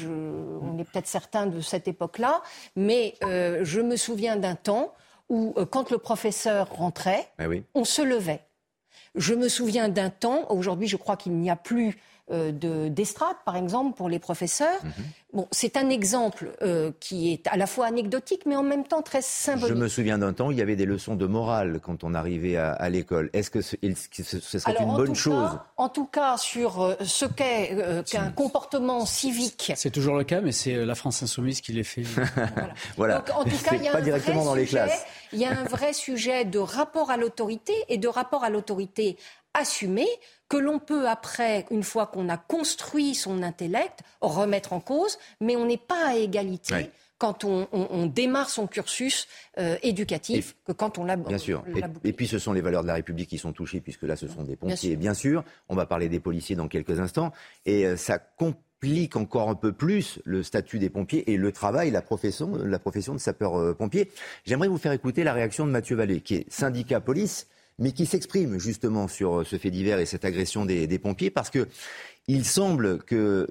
on est peut-être certains de cette époque-là, mais euh, je me souviens d'un temps où, euh, quand le professeur rentrait, eh on se levait. Je me souviens d'un temps, aujourd'hui je crois qu'il n'y a plus d'estrade, par exemple, pour les professeurs. Mhm. Bon, c'est un exemple euh, qui est à la fois anecdotique, mais en même temps très symbolique. Je me souviens d'un temps, il y avait des leçons de morale quand on arrivait à, l'école. Est-ce que ce, serait une bonne chose En tout cas, sur euh, ce qu'est euh, qu'un comportement civique. C'est toujours le cas, mais c'est la France insoumise qui les fait. *laughs* voilà. Donc, en tout cas, il y a pas directement dans les classes. Il y a un vrai sujet de rapport à l'autorité et de rapport à l'autorité assumé que l'on peut après, une fois qu'on a construit son intellect, remettre en cause, mais on n'est pas à égalité. quand on, démarre son cursus euh, éducatif que quand on l'a Bien sûr. Et, puis ce sont les valeurs de la République qui sont touchées, puisque là ce sont des pompiers, bien sûr. On va parler des policiers dans quelques instants. Et euh, ça complique encore un peu plus le statut des pompiers et le travail, la profession, la profession de sapeur-pompier. J'aimerais vous faire écouter la réaction de Mathieu Vallée, qui est syndicat police, mais qui s'exprime justement sur ce fait divers et cette agression des, pompiers, parce que il semble que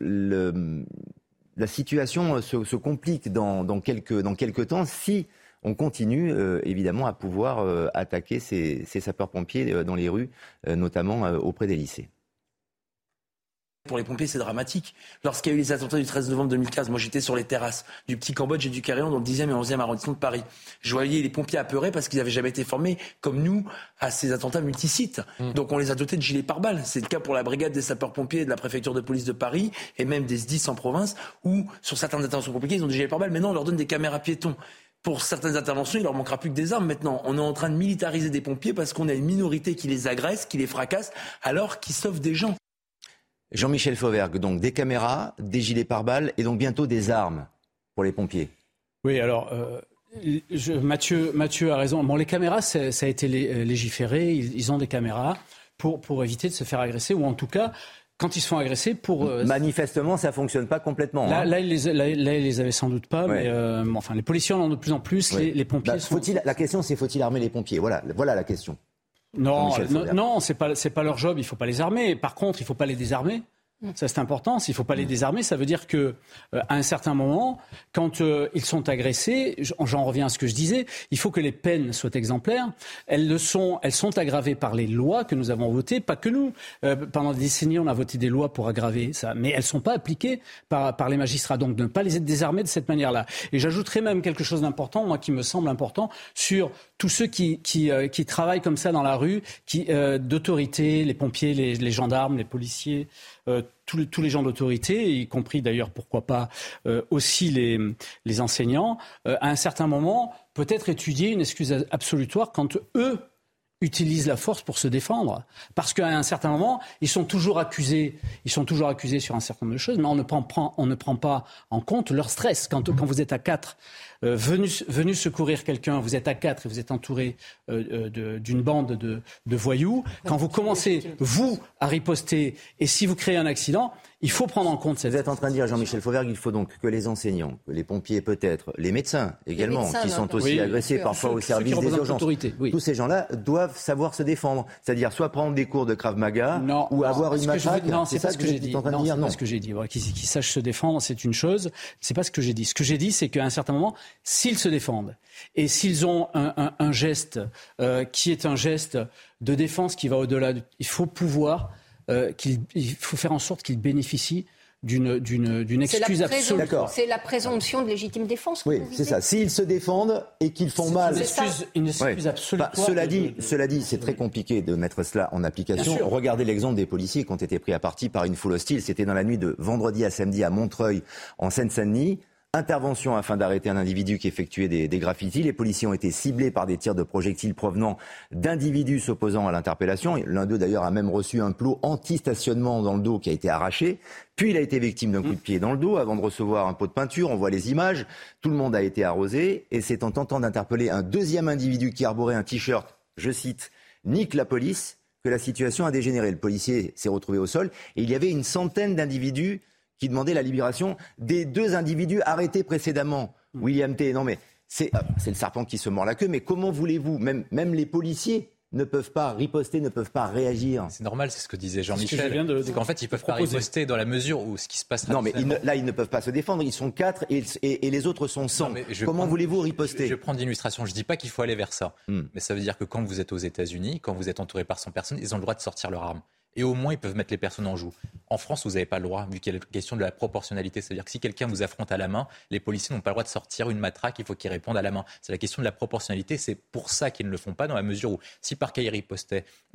la situation se, complique dans, quelques, temps si on continue euh, évidemment à pouvoir euh, attaquer ces sapeurs-pompiers euh, dans les rues, notamment auprès des lycées. Pour les pompiers, c'est dramatique. Lorsqu'il y a eu les attentats du 13 novembre 2015, moi j'étais sur les terrasses du Petit Cambodge et du Carillon dans le 10e et 11e arrondissement de Paris. Je voyais les pompiers apeurés parce qu'ils n'avaient jamais été formés, comme nous, à ces attentats multisites. Mm. Donc on les a dotés de gilets pare-balles. C'est le cas pour la brigade des sapeurs-pompiers de la préfecture de police de Paris et même des SDIS en province, où sur certaines interventions compliquées, ils ont des gilets pare-balles. Maintenant, on leur donne des caméras piétons pour certaines interventions, il leur manquera plus que des armes maintenant. On est en train de militariser des pompiers parce qu'on a une minorité qui les agresse, qui les fracasse, alors qu'ils sauvent des gens. Jean-Michel Fauvergue, donc des caméras, des gilets pare-balles et donc bientôt des armes pour les pompiers. Oui, alors euh, Mathieu, Mathieu a raison. Bon, les caméras, ça a été euh, légiféré. Ils, ont des caméras pour, pour éviter de se faire agresser ou en tout cas quand ils se font agresser pour... Euh, Manifestement, ça fonctionne pas complètement. Là, hein. là, ils les, là, les avaient sans doute pas, mais enfin, les policiers en ont de plus en plus, les, pompiers bah, sont... La question, c'est faut-il armer les pompiers? Voilà, voilà la question. Non, non, c'est pas c'est pas leur job. Il faut pas les armer. Par contre, il faut pas les désarmer. Mm. Ça, c'est important. S'il ne faut pas les mm. désarmer, ça veut dire que euh, à un certain moment, quand euh, ils sont agressés, j'en reviens à ce que je disais, il faut que les peines soient exemplaires. Elles le sont, elles sont aggravées par les lois que nous avons votées, pas que nous. Euh, pendant des décennies, on a voté des lois pour aggraver ça, mais elles ne sont pas appliquées par, par les magistrats. Donc, ne pas les désarmer de cette manière-là. Et j'ajouterai même quelque chose d'important, moi, qui me semble important, sur tous ceux qui, qui, qui travaillent comme ça dans la rue, qui d'autorité, les pompiers, les, les gendarmes, les policiers. Euh, tous, les gens d'autorité, y compris d'ailleurs, pourquoi pas, euh, aussi les, les enseignants, euh, à un certain moment, peut-être étudier une excuse absolutoire quand eux utilisent la force pour se défendre. Parce qu'à un certain moment, ils sont toujours accusés, ils sont toujours accusés sur un certain nombre de choses, mais on ne prend, on ne prend pas en compte leur stress. Quand, quand vous êtes à quatre euh, venu, secourir quelqu'un, vous êtes à quatre et vous êtes entouré euh, euh, d'une bande de, voyous, quand vous commencez, vous, à riposter, et si vous créez un accident, il faut prendre en compte cette... Vous êtes en train de dire, Jean-Michel Fauvergue, il faut donc que les enseignants, que les pompiers peut-être, les médecins également, qui sont aussi agressés parfois au service des urgences, tous ces gens-là doivent savoir se défendre. C'est-à-dire soit prendre des cours de Krav Maga, ou avoir une matraque. Non, c'est pas ce que j'ai dit. Non, c'est pas ce que j'ai dit. Qu'ils sachent se défendre, c'est une chose. C'est pas ce que j'ai dit. Ce que j'ai dit, c'est qu'à un certain moment, s'ils se défendent et s'ils ont un, geste euh, qui est un geste de défense qui va au-delà, il faut pouvoir, euh, il faut faire en sorte qu'ils bénéficient d'une, d'une, excuse absolue. C'est la présomption de légitime défense. Oui, c'est ça. S'ils se défendent et qu'ils font mal. Une excuse, absolue. Bah, cela, dit, cela dit, c'est très compliqué de mettre cela en application. Regardez l'exemple des policiers qui ont été pris à partie par une foule hostile. C'était dans la nuit de vendredi à samedi à Montreuil, en Seine-Saint-Denis. Intervention afin d'arrêter un individu qui effectuait des, des, graffitis. Les policiers ont été ciblés par des tirs de projectiles provenant d'individus s'opposant à l'interpellation. L'un d'eux d'ailleurs a même reçu un plot anti-stationnement dans le dos qui a été arraché. Puis il a été victime d'un coup de pied dans le dos avant de recevoir un pot de peinture. On voit les images. Tout le monde a été arrosé. Et c'est en tentant d'interpeller un deuxième individu qui arborait un t-shirt, je cite, nique la police, que la situation a dégénéré. Le policier s'est retrouvé au sol et il y avait une centaine d'individus qui demandait la libération des deux individus arrêtés précédemment. Hmm. William T. Non, mais euh, c'est le serpent qui se mord la queue, mais comment voulez-vous, même, même les policiers ne peuvent pas riposter, ne peuvent pas réagir? C'est normal, c'est ce que disait Jean-Michel. C'est qu'en fait, ils ne peuvent pas riposter dans la mesure où ce qui se passe. Non, mais là, ils ne peuvent pas se défendre. Ils sont quatre et, et, les autres sont 100. Comment voulez-vous riposter? Je, vais prendre l'illustration. Je ne dis pas qu'il faut aller vers ça. Hmm. Mais ça veut dire que quand vous êtes aux États-Unis, quand vous êtes entouré par 100 personnes, ils ont le droit de sortir leur arme et au moins ils peuvent mettre les personnes en joue. En France, vous n'avez pas le droit, vu qu'il y a la question de la proportionnalité. C'est-à-dire que si quelqu'un vous affronte à la main, les policiers n'ont pas le droit de sortir une matraque, il faut qu'ils répondent à la main. C'est la question de la proportionnalité, c'est pour ça qu'ils ne le font pas, dans la mesure où si par cas ils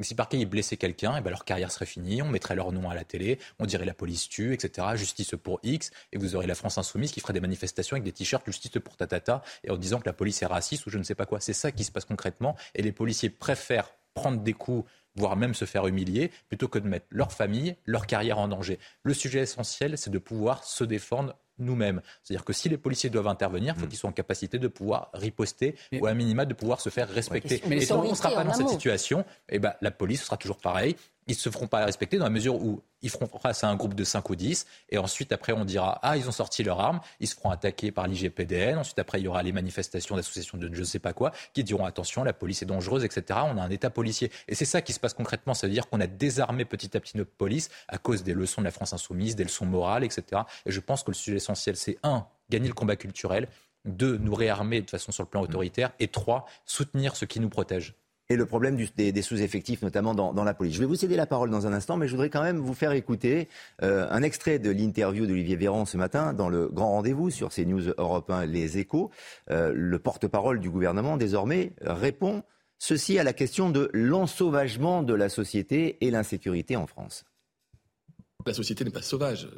si par cas ils blessaient quelqu'un, eh ben leur carrière serait finie, on mettrait leur nom à la télé, on dirait la police tue, etc., justice pour X, et vous aurez la France insoumise qui ferait des manifestations avec des t-shirts justice pour tatata, et en disant que la police est raciste ou je ne sais pas quoi. C'est ça qui se passe concrètement, et les policiers préfèrent prendre des coups voire même se faire humilier, plutôt que de mettre leur famille, leur carrière en danger. Le sujet essentiel, c'est de pouvoir se défendre nous-mêmes. C'est-à-dire que si les policiers doivent intervenir, il faut mm. qu'ils soient en capacité de pouvoir riposter ou à minima de pouvoir se faire respecter. Mais et tant qu'on ne sera pas dans cette situation, eh ben, la police sera toujours pareil ils ne se feront pas respecter dans la mesure où ils feront face à un groupe de 5 ou 10 et ensuite après on dira ah ils ont sorti leurs armes, ils se feront attaquer par l'IGPDN, ensuite après il y aura les manifestations d'associations de je ne sais pas quoi qui diront attention la police est dangereuse etc. On a un état policier et c'est ça qui se passe concrètement, ça veut dire qu'on a désarmé petit à petit notre police à cause des leçons de la France insoumise, des leçons morales etc. Et je pense que le sujet essentiel c'est un gagner le combat culturel, deux nous réarmer de façon sur le plan autoritaire et trois soutenir ce qui nous protège et le problème des, sous-effectifs, notamment dans, la police. Je vais vous céder la parole dans un instant, mais je voudrais quand même vous faire écouter euh, un extrait de l'interview d'Olivier Véran ce matin dans le grand rendez-vous sur CNews Europe 1 Les Échos. Euh, le porte-parole du gouvernement, désormais, répond ceci à la question de l'ensauvagement de la société et l'insécurité en France. La société n'est pas sauvage.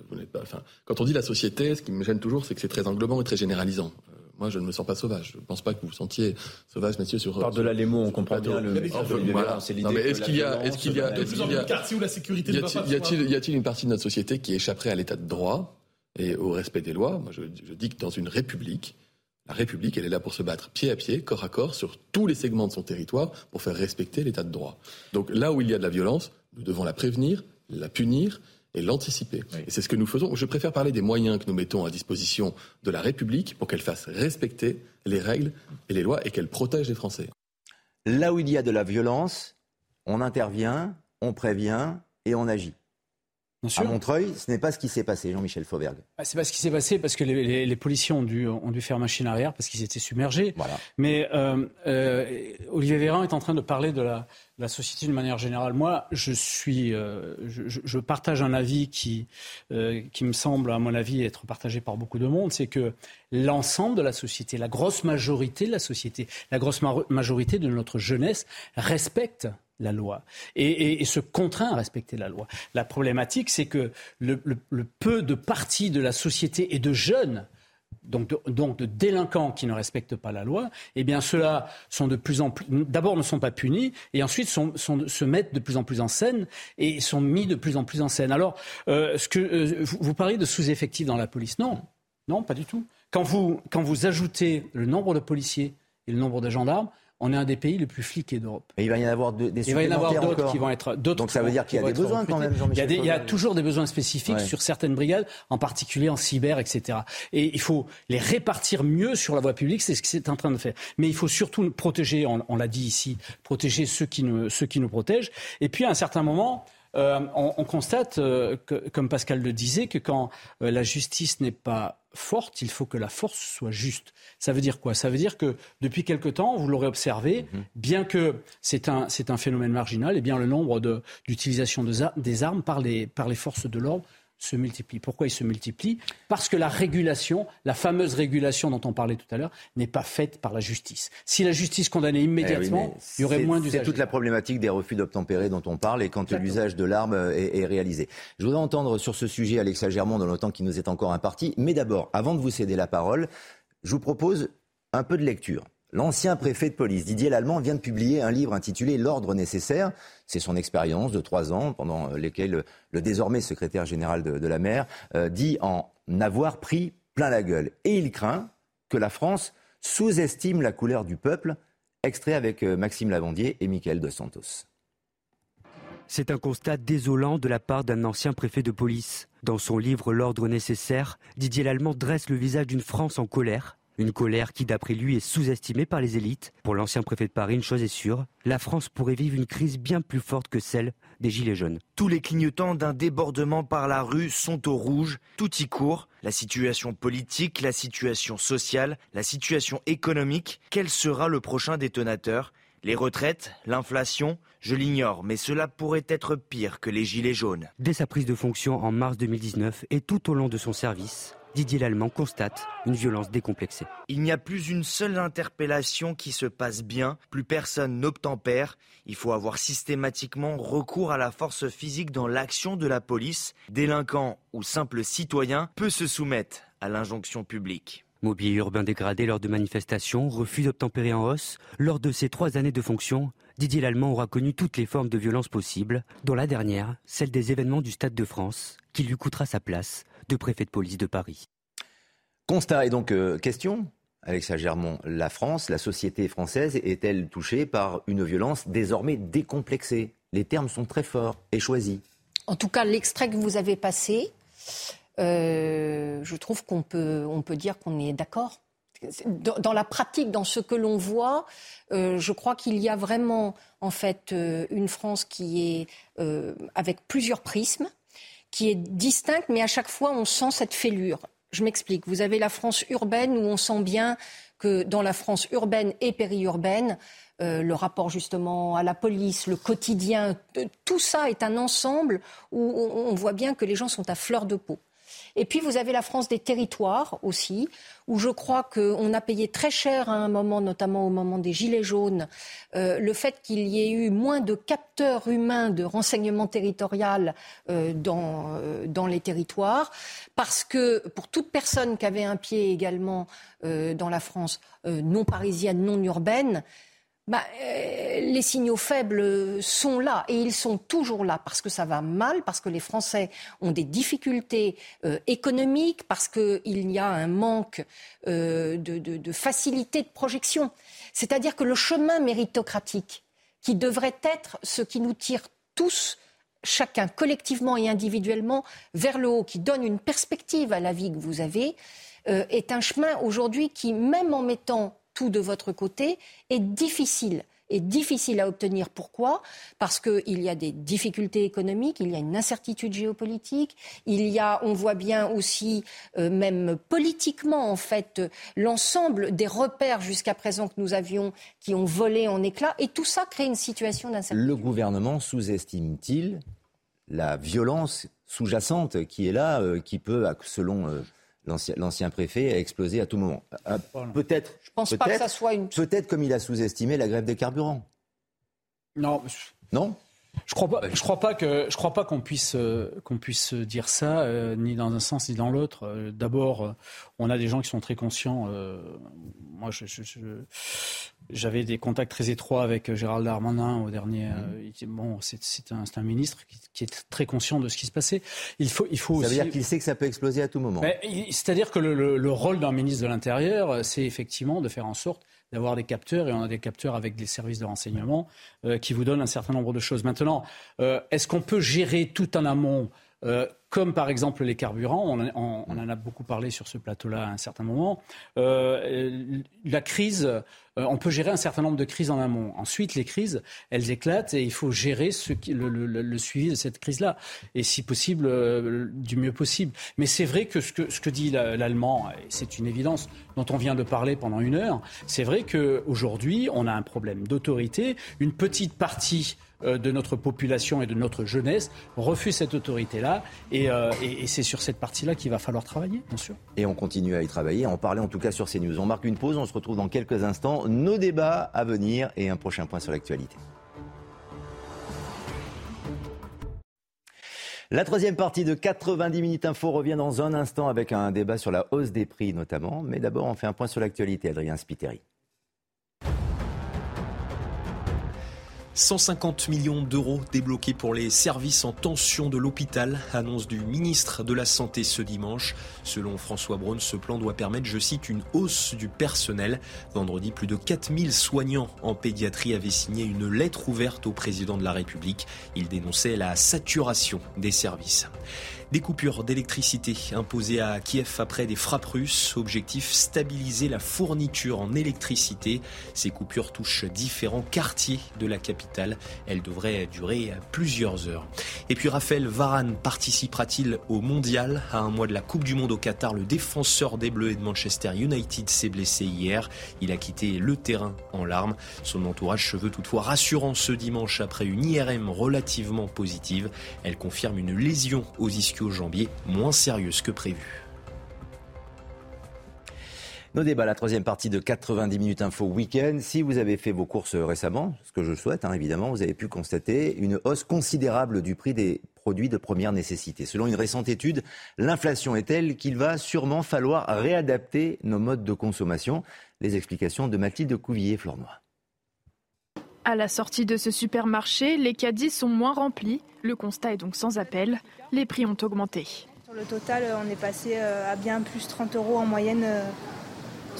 quand on dit la société, ce qui me gêne toujours, c'est que c'est très englobant et très généralisant. Moi, je ne me sens pas sauvage. Je ne pense pas que vous vous sentiez sauvage, messieurs, sur. Par de là les mots, on comprend bien le. mais est-ce qu'il y a, est-ce qu'il y a, est-ce qu'il y a, quartier où la sécurité y a-t-il, y a-t-il une partie de notre société qui échapperait à l'état de droit et au respect des lois? Moi, je, je dis que dans une république, la République, elle est là pour se battre pied à pied, corps à corps, sur tous les segments de son territoire, pour faire respecter l'état de droit. Donc là où il y a de la violence, nous devons la prévenir, la punir et l'anticiper. Et c'est ce que nous faisons. Je préfère parler des moyens que nous mettons à disposition de la République pour qu'elle fasse respecter les règles et les lois et qu'elle protège les Français. Là où il y a de la violence, on intervient, on prévient et on agit. À Montreuil, ce n'est pas ce qui s'est passé, Jean-Michel Fauvergue. Ah, c'est pas ce qui s'est passé parce que les, policiers ont dû, ont dû faire machine arrière parce qu'ils étaient submergés. Mais euh, euh, Olivier Véran est en train de parler de la, la société d'une manière générale. Moi, je suis, euh, je, je, partage un avis qui, qui me semble, à mon avis, être partagé par beaucoup de monde, c'est que l'ensemble de la société, la grosse majorité de la société, la grosse majorité de notre jeunesse respecte la loi et, se contraint à respecter la loi. La problématique, c'est que le, peu de parties de la société et de jeunes donc de, délinquants qui ne respectent pas la loi, eh bien ceux-là sont de plus en plus, d'abord ne sont pas punis et ensuite se mettent de plus en plus en scène et sont mis de plus en plus en scène. Alors, euh, euh, vous, parlez de sous-effectifs dans la police, non, non, pas du tout. Quand vous, quand vous ajoutez le nombre de policiers et le nombre de gendarmes, on est un des pays les plus fliqués d'Europe. Mais il va y en avoir des Il va y en avoir d'autres qui vont être. Donc ça veut dire qu'il y a des besoins quand même, Jean-Michel. Il, y a, toujours des besoins spécifiques sur certaines brigades, en particulier en cyber, etc. Et il faut les répartir mieux sur la voie publique, c'est ce que c'est en train de faire. Mais il faut surtout protéger, on, l'a dit ici, protéger ceux qui, nous, ceux qui nous protègent. Et puis à un certain moment, euh, on, constate, euh, que, comme Pascal le disait, que quand euh, la justice n'est pas forte, il faut que la force soit juste. Ça veut dire quoi? Ça veut dire que depuis quelque temps, vous l'aurez observé, mhm. bien que c'est un, un, phénomène marginal, et eh bien le nombre d'utilisation de, des armes par les, par les forces de l'ordre se multiplient. Pourquoi ils se multiplient? Parce que la régulation, la fameuse régulation dont on parlait tout à l'heure, n'est pas faite par la justice. Si la justice condamnait immédiatement, eh il y aurait moins d'usage. C'est toute la problématique des refus d'obtempérer dont on parle et quand l'usage de l'arme est, est, réalisé. Je voudrais entendre sur ce sujet Alexa Germont dans le temps qui nous est encore imparti. Mais d'abord, avant de vous céder la parole, je vous propose un peu de lecture. L'ancien préfet de police, Didier Lallemand, vient de publier un livre intitulé L'ordre nécessaire. C'est son expérience de trois ans, pendant lesquels le, désormais secrétaire général de, la mer euh, dit en avoir pris plein la gueule. Et il craint que la France sous-estime la couleur du peuple. Extrait avec euh, Maxime Lavandier et Michael Dos Santos. C'est un constat désolant de la part d'un ancien préfet de police. Dans son livre L'ordre nécessaire, Didier Lallemand dresse le visage d'une France en colère une colère qui, d'après lui, est sous-estimée par les élites. Pour l'ancien préfet de Paris, une chose est sûre, la France pourrait vivre une crise bien plus forte que celle des Gilets jaunes. Tous les clignotants d'un débordement par la rue sont au rouge, tout y court. La situation politique, la situation sociale, la situation économique. Quel sera le prochain détonateur? Les retraites, l'inflation, je l'ignore, mais cela pourrait être pire que les gilets jaunes. Dès sa prise de fonction en mars 2019 et tout au long de son service, Didier Lallemand constate une violence décomplexée. Il n'y a plus une seule interpellation qui se passe bien, plus personne n'obtempère. Il faut avoir systématiquement recours à la force physique dans l'action de la police. Délinquant ou simple citoyen peut se soumettre à l'injonction publique. Mobilier urbain dégradé lors de manifestations, refus d'obtempérer en hausse. Lors de ses trois années de fonction, Didier Lallemand aura connu toutes les formes de violence possibles, dont la dernière, celle des événements du Stade de France, qui lui coûtera sa place de préfet de police de Paris. Constat et donc euh, question. Alexa Germont, la France, la société française est-elle touchée par une violence désormais décomplexée? Les termes sont très forts et choisis. En tout cas, l'extrait que vous avez passé, euh, je trouve qu'on peut, on peut dire qu'on est d'accord. Dans, la pratique, dans ce que l'on voit, euh, je crois qu'il y a vraiment, en fait, euh, une France qui est avec plusieurs prismes, qui est distincte, mais à chaque fois, on sent cette fêlure. Je m'explique. Vous avez la France urbaine où on sent bien que dans la France urbaine et périurbaine, le rapport justement à la police, le quotidien, tout ça est un ensemble où on voit bien que les gens sont à fleur de peau. Et puis vous avez la France des territoires aussi, où je crois qu'on a payé très cher à un moment, notamment au moment des Gilets jaunes, euh, le fait qu'il y ait eu moins de capteurs humains de renseignement territorial euh, dans, euh, dans les territoires, parce que pour toute personne qui avait un pied également dans la France non parisienne, non urbaine, bah, euh, les signaux faibles sont là et ils sont toujours là parce que ça va mal, parce que les Français ont des difficultés euh, économiques, parce qu'il y a un manque euh, de, de, facilité de projection. C'est-à-dire que le chemin méritocratique, qui devrait être ce qui nous tire tous chacun collectivement et individuellement vers le haut, qui donne une perspective à la vie que vous avez, est un chemin aujourd'hui qui, même en mettant tout de votre côté est difficile est difficile à obtenir. Pourquoi? Parce qu'il y a des difficultés économiques, il y a une incertitude géopolitique, il y a, on voit bien aussi, euh, même politiquement, en fait, l'ensemble des repères jusqu'à présent que nous avions qui ont volé en éclats, et tout ça crée une situation d'incertitude. Le gouvernement sous-estime-t-il la violence sous-jacente qui est là, euh, qui peut, selon euh, l'ancien préfet a explosé à tout moment. Euh, peut-être. Je pense pas que ça soit une. Peut-être comme il a sous-estimé la grève des carburants. Non. Non? Je crois pas. Je crois pas que. Je crois pas qu'on puisse euh, qu'on puisse dire ça euh, ni dans un sens ni dans l'autre. D'abord, on a des gens qui sont très conscients. moi, je, j'avais des contacts très étroits avec Gérald Darmanin au dernier. Mmh. bon, c'est un, un, ministre qui, est très conscient de ce qui se passait. Il faut, il faut ça veut dire qu'il sait que ça peut exploser à tout moment. C'est-à-dire que le, le rôle d'un ministre de l'Intérieur, c'est effectivement de faire en sorte d'avoir des capteurs, et on a des capteurs avec des services de renseignement euh, qui vous donnent un certain nombre de choses. Maintenant, euh, est-ce qu'on peut gérer tout en amont euh, comme par exemple les carburants, on, en a beaucoup parlé sur ce plateau-là à un certain moment. Euh, la crise, euh, on peut gérer un certain nombre de crises en amont. Ensuite, les crises, elles éclatent et il faut gérer ce le, suivi de cette crise-là. Et si possible, du mieux possible. Mais c'est vrai que ce que, ce que dit l'Allemand, c'est une évidence dont on vient de parler pendant une heure, c'est vrai qu'aujourd'hui, on a un problème d'autorité. Une petite partie euh, de notre population et de notre jeunesse refuse cette autorité-là. Euh, et, c'est sur cette partie-là qu'il va falloir travailler, bien sûr. Et on continue à y travailler, à en parler en tout cas sur ces news. On marque une pause, on se retrouve dans quelques instants. Nos débats à venir et un prochain point sur l'actualité. La troisième partie de 90 minutes info revient dans un instant avec un débat sur la hausse des prix notamment. Mais d'abord, on fait un point sur l'actualité. Adrien Spiteri. 150 millions d'euros débloqués pour les services en tension de l'hôpital, annonce du ministre de la Santé ce dimanche. Selon François Braun, ce plan doit permettre, je cite, une hausse du personnel. Vendredi, plus de 4000 soignants en pédiatrie avaient signé une lettre ouverte au président de la République. Ils dénonçaient la saturation des services. Des coupures d'électricité imposées à Kiev après des frappes russes. Objectif stabiliser la fourniture en électricité. Ces coupures touchent différents quartiers de la capitale. Elles devraient durer plusieurs heures. Et puis Raphaël Varane participera-t-il au mondial? À un mois de la Coupe du Monde au Qatar, le défenseur des Bleus et de Manchester United s'est blessé hier. Il a quitté le terrain en larmes. Son entourage se veut toutefois rassurant ce dimanche après une IRM relativement positive. Elle confirme une lésion aux ischios aux jambiers moins sérieuse que prévu. Nos débats, la troisième partie de 90 minutes info week-end. Si vous avez fait vos courses récemment, ce que je souhaite hein, évidemment, vous avez pu constater une hausse considérable du prix des produits de première nécessité. Selon une récente étude, l'inflation est telle qu'il va sûrement falloir réadapter nos modes de consommation. Les explications de Mathilde Couvillier-Flornois. À la sortie de ce supermarché, les caddies sont moins remplis. Le constat est donc sans appel. Les prix ont augmenté. Le total, on est passé à bien plus 30 euros en moyenne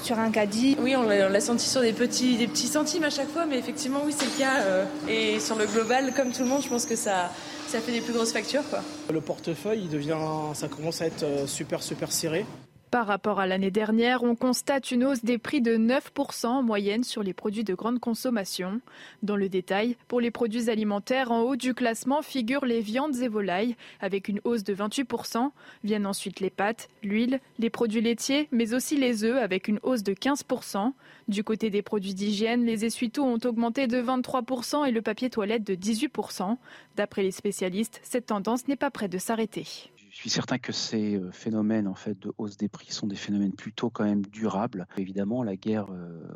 sur un caddie. Oui, on l'a senti sur des petits, des petits centimes à chaque fois, mais effectivement, oui, c'est le cas. et sur le global, comme tout le monde, je pense que ça, ça fait des plus grosses factures. Quoi. Le portefeuille, il devient, ça commence à être super, super serré. Par rapport à l'année dernière, on constate une hausse des prix de 9% en moyenne sur les produits de grande consommation. Dans le détail, pour les produits alimentaires, en haut du classement figurent les viandes et volailles, avec une hausse de 28%. Viennent ensuite les pâtes, l'huile, les produits laitiers, mais aussi les œufs, avec une hausse de 15%. Du côté des produits d'hygiène, les essuie-tout ont augmenté de 23% et le papier toilette de 18%. D'après les spécialistes, cette tendance n'est pas près de s'arrêter. Je suis certain que ces euh, phénomènes en fait de hausse des prix sont des phénomènes plutôt quand même durables. Évidemment, la guerre euh,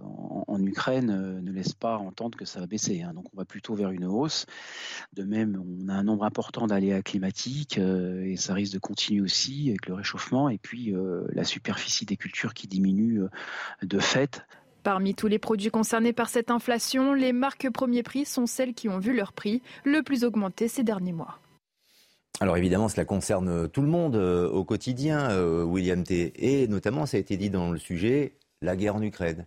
en, Ukraine euh, ne laisse pas entendre que ça va baisser. Hein. Donc, on va plutôt vers une hausse. De même, on a un nombre important d'aléas climatiques et ça risque de continuer aussi avec le réchauffement et puis la superficie des cultures qui diminue de fait. Parmi tous les produits concernés par cette inflation, les marques premier prix sont celles qui ont vu leur prix le plus augmenter ces derniers mois. Alors évidemment, cela concerne tout le monde euh, au quotidien, euh, William T. Et notamment, ça a été dit dans le sujet, la guerre en Ukraine.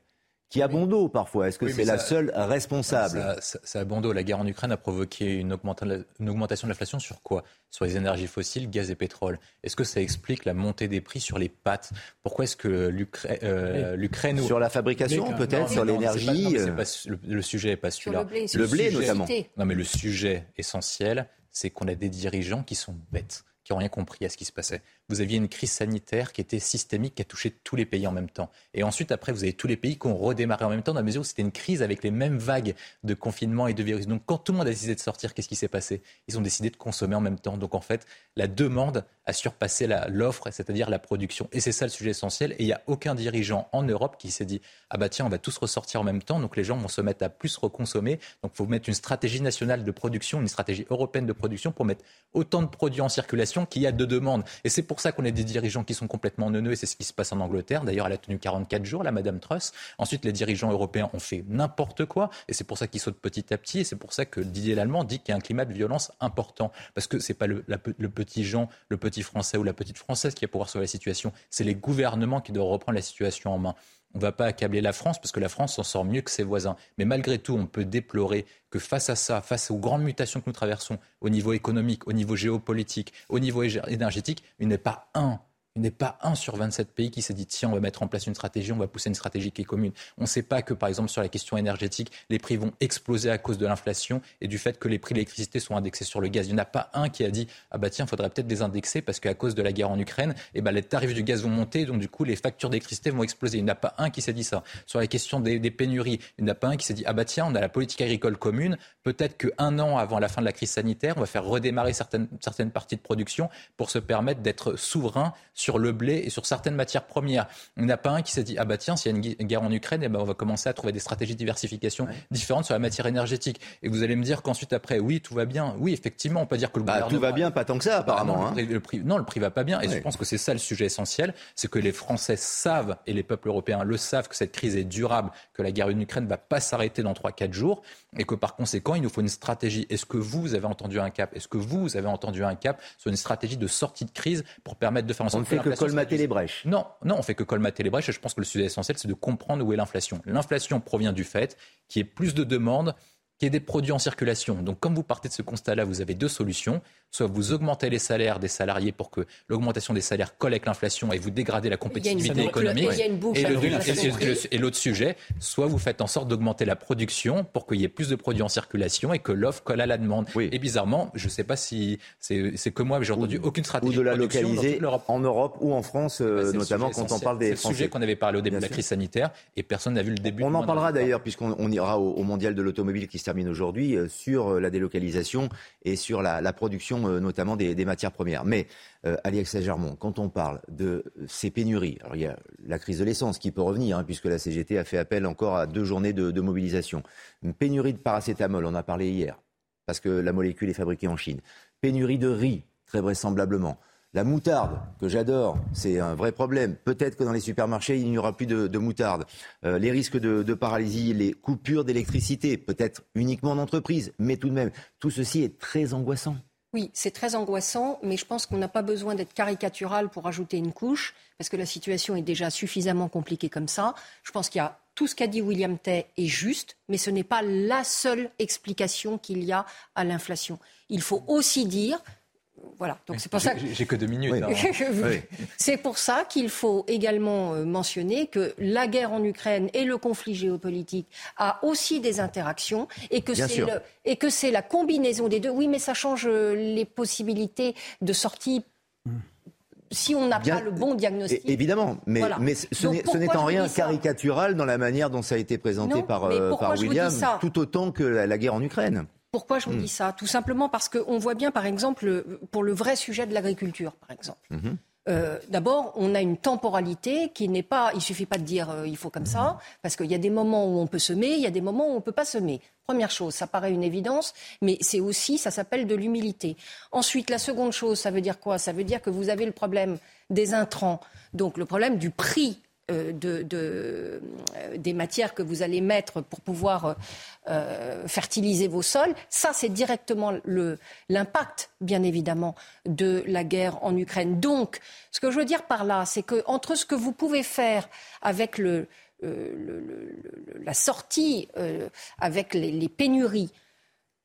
Qui a bon dos parfois Est-ce que c'est la seule responsable? Ça, a bon dos. La guerre en Ukraine a provoqué une, augmentation de l'inflation sur quoi? Sur les énergies fossiles, gaz et pétrole. Est-ce que ça explique la montée des prix sur les pâtes? Pourquoi est-ce que euh, l'Ukraine... sur la fabrication peut-être, sur l'énergie le, sujet n'est pas celui-là. Le blé, le blé notamment. Non mais le sujet essentiel, c'est qu'on a des dirigeants qui sont bêtes, qui n'ont rien compris à ce qui se passait vous aviez une crise sanitaire qui était systémique, qui a touché tous les pays en même temps. Et ensuite, après, vous avez tous les pays qui ont redémarré en même temps, dans la mesure où c'était une crise avec les mêmes vagues de confinement et de virus. Donc, quand tout le monde a décidé de sortir, qu'est-ce qui s'est passé? Ils ont décidé de consommer en même temps. Donc, en fait, la demande a surpassé l'offre, c'est-à-dire la production. Et c'est ça le sujet essentiel. Et il n'y a aucun dirigeant en Europe qui s'est dit Ah bah tiens, on va tous ressortir en même temps, donc les gens vont se mettre à plus reconsommer. Donc, il faut mettre une stratégie nationale de production, une stratégie européenne de production pour mettre autant de produits en circulation qu'il y a de demandes. Et c'est pour ça qu'on a des dirigeants qui sont complètement neuneux, et c'est ce qui se passe en Angleterre. D'ailleurs, elle a tenu 44 jours, la Madame Truss. Ensuite, les dirigeants européens ont fait n'importe quoi, et c'est pour ça qu'ils sautent petit à petit, et c'est pour ça que Didier Lallemand dit qu'il y a un climat de violence important. Parce que c'est pas le, le, petit Jean, le petit Français ou la petite Française qui va pouvoir sauver la situation, c'est les gouvernements qui doivent reprendre la situation en main. On ne va pas accabler la France parce que la France s'en sort mieux que ses voisins. Mais malgré tout, on peut déplorer que face à ça, face aux grandes mutations que nous traversons au niveau économique, au niveau géopolitique, au niveau énergétique, il n'est pas un il n'est pas un sur 27 pays qui s'est dit tiens, on va mettre en place une stratégie, on va pousser une stratégie qui est commune. On ne sait pas que, par exemple, sur la question énergétique, les prix vont exploser à cause de l'inflation et du fait que les prix de l'électricité sont indexés sur le gaz. Il n'y en a pas un qui a dit ah bah tiens, il faudrait peut-être les indexer parce qu'à cause de la guerre en Ukraine, eh ben, les tarifs du gaz vont monter, donc du coup, les factures d'électricité vont exploser. Il n'y en a pas un qui s'est dit ça. Sur la question des, pénuries, il n'y en a pas un qui s'est dit ah bah tiens, on a la politique agricole commune, peut-être qu'un an avant la fin de la crise sanitaire, on va faire redémarrer certaines, certaines parties de production pour se permettre d'être souverain le blé et sur certaines matières premières. Il n'y en a pas un qui s'est dit ah bah tiens, s'il y a une guerre en Ukraine, eh ben on va commencer à trouver des stratégies de diversification différentes sur la matière énergétique. Et vous allez me dire qu'ensuite après, oui, tout va bien. Oui, effectivement, on peut dire que le bah, tout va bien, pas tant que ça apparemment. non, hein. le, prix, non, le prix va pas bien. Et je pense que c'est ça le sujet essentiel, c'est que les Français savent et les peuples européens le savent que cette crise est durable, que la guerre en Ukraine va pas s'arrêter dans 3-4 jours, et que par conséquent, il nous faut une stratégie. Est-ce que vous avez entendu un cap? Est-ce que vous avez entendu un cap sur une stratégie de sortie de crise pour permettre de faire en sorte on ne fait que colmater les brèches. Non, non, on fait que colmater les brèches. Et je pense que le sujet essentiel, c'est de comprendre où est l'inflation. L'inflation provient du fait qu'il y ait plus de demandes qu'il y ait des produits en circulation. Donc, comme vous partez de ce constat-là, vous avez deux solutions soit vous augmentez les salaires des salariés pour que l'augmentation des salaires colle avec l'inflation et vous dégradez la compétitivité économique. Et l'autre sujet, soit vous faites en sorte d'augmenter la production pour qu'il y ait plus de produits en circulation et que l'offre colle à la demande. Et bizarrement, je ne sais pas si c'est que moi, mais j'ai entendu aucune stratégie. Ou de la localiser en Europe ou en France, euh, notamment quand on parle des C'est le sujet qu'on avait parlé au début de la crise sanitaire et personne n'a vu le début. On en parlera d'ailleurs puisqu'on ira au, mondial de l'automobile qui se termine aujourd'hui euh, sur euh, la délocalisation et sur la production euh, notamment des, matières premières. Mais, euh, Alex quand on parle de ces pénuries, alors il y a la crise de l'essence qui peut revenir, hein, puisque la CGT a fait appel encore à deux journées de, mobilisation. Une pénurie de paracétamol, on a parlé hier, parce que la molécule est fabriquée en Chine. Pénurie de riz, très vraisemblablement. La moutarde, que j'adore, c'est un vrai problème. Peut-être que dans les supermarchés, il n'y aura plus de, moutarde. Euh, les risques de, de, paralysie, les coupures d'électricité, peut-être uniquement en entreprise, mais tout de même, tout ceci est très angoissant. Oui, c'est très angoissant, mais je pense qu'on n'a pas besoin d'être caricatural pour ajouter une couche, parce que la situation est déjà suffisamment compliquée comme ça. Je pense qu'il y a tout ce qu'a dit William Tay est juste, mais ce n'est pas la seule explication qu'il y a à l'inflation. Il faut aussi dire voilà. Donc c'est pour ça. J'ai que deux minutes. Hein. *laughs* c'est pour ça qu'il faut également euh, mentionner que la guerre en Ukraine et le conflit géopolitique a aussi des interactions et que c'est et que c'est la combinaison des deux. Oui, mais ça change euh, les possibilités de sortie. si on n'a pas le bon diagnostic. Évidemment, mais, mais ce n'est en rien caricatural dans la manière dont ça a été présenté par, euh, par William, tout autant que la guerre en Ukraine. Pourquoi je vous dis hmm. ça? Tout simplement parce qu'on voit bien, par exemple, pour le vrai sujet de l'agriculture, par exemple. Mhm. Euh, d'abord, on a une temporalité qui n'est pas. Il suffit pas de dire euh, il faut comme ça, parce qu'il y a des moments où on peut semer, il y a des moments où on peut pas semer. Première chose, ça paraît une évidence, mais c'est aussi, ça s'appelle de l'humilité. Ensuite, la seconde chose, ça veut dire quoi? Ça veut dire que vous avez le problème des intrants, donc le problème du prix euh, euh, des matières que vous allez mettre pour pouvoir euh, fertiliser vos sols. Ça, c'est directement l'impact, bien évidemment, de la guerre en Ukraine. Donc, ce que je veux dire par là, c'est que entre ce que vous pouvez faire avec la sortie, avec les, pénuries,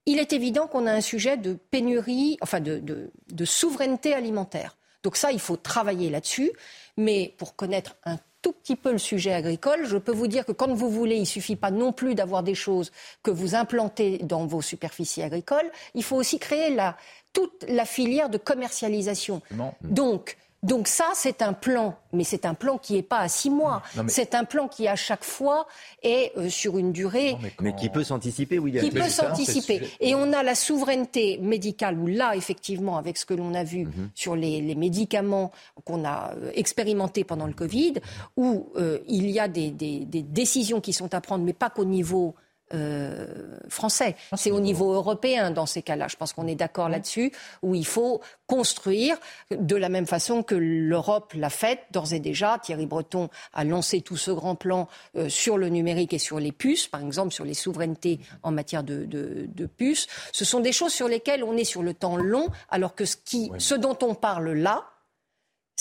il est évident qu'on a un sujet de pénurie, enfin de, de souveraineté alimentaire. Donc ça, il faut travailler là-dessus. Mais pour connaître un tout petit peu le sujet agricole, je peux vous dire que quand vous voulez, il ne suffit pas non plus d'avoir des choses que vous implantez dans vos superficies agricoles. Il faut aussi créer la, toute la filière de commercialisation. Donc, donc ça, c'est un plan, mais c'est un plan qui n'est pas à six mois. C'est un plan qui, à chaque fois, est euh, sur une durée... mais, qui peut s'anticiper, William. Qui peut s'anticiper. Et on a la souveraineté médicale, où là, effectivement, avec ce que l'on a vu mhm. sur les, médicaments qu'on a euh, expérimentés pendant le Covid, où euh, il y a des, des décisions qui sont à prendre, mais pas qu'au niveau euh, français. Ah, c'est au niveau européen dans ces cas-là. Je pense qu'on est d'accord là-dessus, où il faut construire de la même façon que l'Europe l'a fait d'ores et déjà. Thierry Breton a lancé tout ce grand plan euh, sur le numérique et sur les puces, par exemple sur les souverainetés en matière de, de, puces. Ce sont des choses sur lesquelles on est sur le temps long, alors que ce, qui, ce dont on parle là,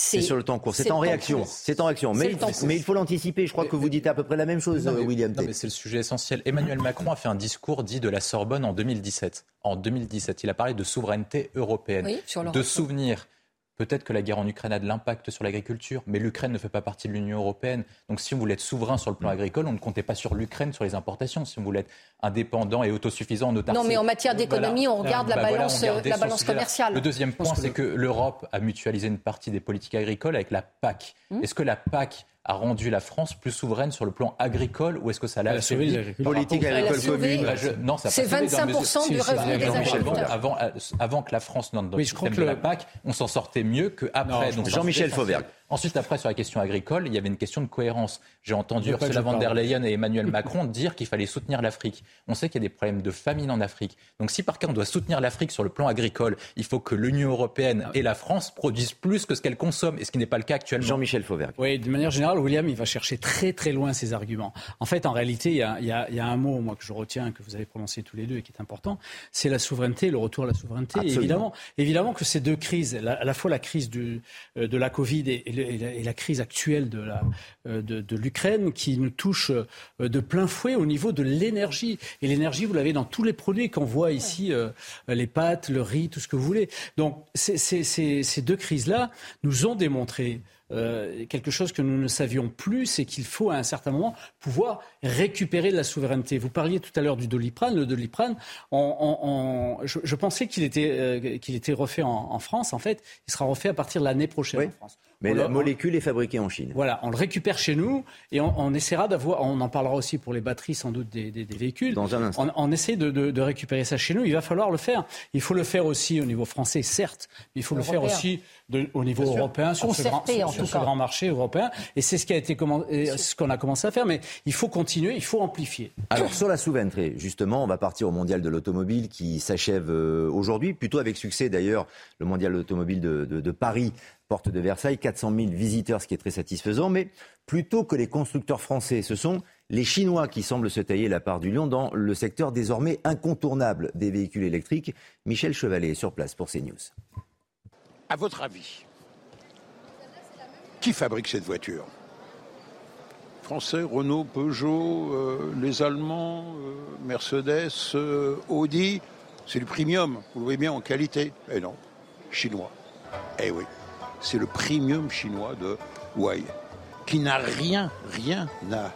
c'est sur le temps court, c'est en réaction. C'est en réaction. Mais, mais, il faut l'anticiper. Je crois que vous dites à peu près la même chose, William. Non, mais c'est le sujet essentiel. Emmanuel Macron a fait un discours dit de la Sorbonne en 2017. En 2017, il a parlé de souveraineté européenne, de souvenir Peut-être que la guerre en Ukraine a de l'impact sur l'agriculture, mais l'Ukraine ne fait pas partie de l'Union européenne. Donc si on voulait être souverain sur le plan agricole, on ne comptait pas sur l'Ukraine sur les importations. Si on voulait être indépendant et autosuffisant en autarcie. Non, mais en matière d'économie, on regarde la balance, la balance commerciale. Le deuxième point, c'est que l'Europe a mutualisé une partie des politiques agricoles avec la PAC. Hmm Est-ce que la PAC a rendu la France plus souveraine sur le plan agricole ou est-ce que ça l'a affaibli Politique agricole commune. Non, ça C'est 25% du revenu des agriculteurs. Avant, avant, que la France n'entre dans le système de la PAC, on s'en sortait mieux qu'après. Jean-Michel Fauvergue. Ensuite, après, sur la question agricole, il y avait une question de cohérence. J'ai entendu Ursula von der Leyen et Emmanuel *laughs* Macron dire qu'il fallait soutenir l'Afrique. On sait qu'il y a des problèmes de famine en Afrique. Donc, si par cas on doit soutenir l'Afrique sur le plan agricole, il faut que l'Union européenne et la France produisent plus que ce qu'elles consomment, et ce qui n'est pas le cas actuellement. Jean-Michel Fauvergue. Oui, de manière générale, William, il va chercher très très loin ses arguments. En fait, en réalité, il y a, il y a, un mot, moi, que je retiens, que vous avez prononcé tous les deux et qui est important, c'est la souveraineté, le retour à la souveraineté. Évidemment, évidemment que ces deux crises, à la fois la crise du, euh, de la Covid et, et la crise actuelle de, la, euh, de, l'Ukraine qui nous touche euh, de plein fouet au niveau de l'énergie. Et l'énergie, vous l'avez dans tous les produits qu'on voit ici, euh, les pâtes, le riz, tout ce que vous voulez. Donc ces deux crises-là nous ont démontré quelque chose que nous ne savions plus, c'est qu'il faut à un certain moment pouvoir récupérer de la souveraineté. Vous parliez tout à l'heure du doliprane. Le doliprane, je, pensais qu'il était, qu'il était refait en, France. En fait, il sera refait à partir de l'année prochaine en France. Mais la molécule est fabriquée en Chine. Voilà, on le récupère chez nous et on, essaiera d'avoir, on en parlera aussi pour les batteries sans doute des, véhicules. Dans un instant. On, essaie de, récupérer ça chez nous. Il va falloir le faire. Il faut le faire aussi au niveau français, certes, mais il faut le faire aussi au niveau européen sur, ce grand, ce grand, marché européen. Et c'est ce qui a été ce qu'on a commencé à faire. Mais il faut continuer, il faut amplifier. Alors sur la souveraineté, justement, on va partir au mondial de l'automobile qui s'achève euh, aujourd'hui, plutôt avec succès d'ailleurs, le mondial de l'automobile de Paris porte de Versailles, 400 000 visiteurs, ce qui est très satisfaisant. Mais plutôt que les constructeurs français, ce sont Les Chinois qui semblent se tailler la part du lion dans le secteur désormais incontournable des véhicules électriques. Michel Chevalet est sur place pour CNews. À votre avis, qui fabrique cette voiture? Français, Renault, Peugeot, euh, les Allemands, euh, Mercedes, euh, Audi, c'est du premium, vous le voyez bien en qualité. Eh non, chinois. Eh oui, c'est le premium chinois de Huawei, qui n'a rien, rien à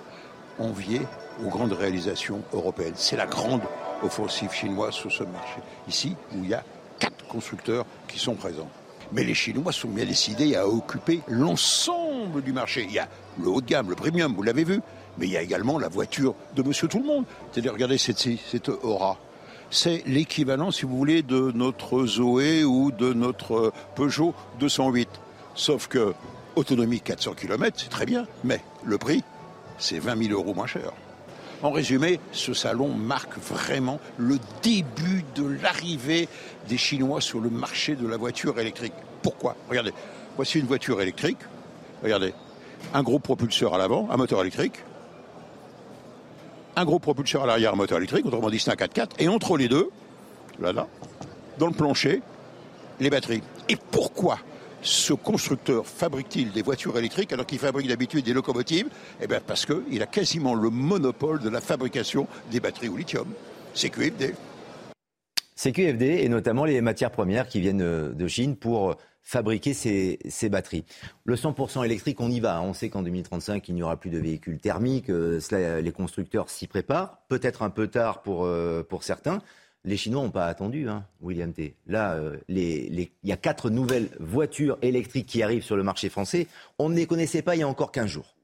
envier aux grandes réalisations européennes. C'est la grande offensive chinoise sur ce marché. Ici, où il y a quatre constructeurs qui sont présents. Mais les Chinois sont bien décidés à occuper l'ensemble du marché. Il y a le haut de gamme, le premium, vous l'avez vu, mais il y a également la voiture de Monsieur Tout le Monde. C'est-à-dire, regardez cette, cette Aura. C'est l'équivalent, si vous voulez, de notre Zoé ou de notre Peugeot 208. Sauf que autonomie 400 km, c'est très bien, mais le prix, c'est 20 000 euros moins cher. En résumé, ce salon marque vraiment le début de l'arrivée des Chinois sur le marché de la voiture électrique. Pourquoi? Regardez, voici une voiture électrique. Regardez, un gros propulseur à l'avant, un moteur électrique. Un gros propulseur à l'arrière, moteur électrique, autrement dit c'est un 4x4. Et entre les deux, là, là, dans le plancher, les batteries. Et pourquoi ce constructeur fabrique-t-il des voitures électriques alors qu'il fabrique d'habitude des locomotives Eh bien parce qu'il a quasiment le monopole de la fabrication des batteries au lithium. C'est QFD. C'est QFD et notamment les matières premières qui viennent de Chine pour fabriquer ces, batteries. Le 100% électrique, on y va. On sait qu'en 2035, il n'y aura plus de véhicules thermiques. Euh, les constructeurs s'y préparent. Peut-être un peu tard pour, euh, pour certains. Les Chinois n'ont pas attendu, hein, William T. Là, euh, il y a quatre nouvelles voitures électriques qui arrivent sur le marché français. On ne les connaissait pas il y a encore 15 jours.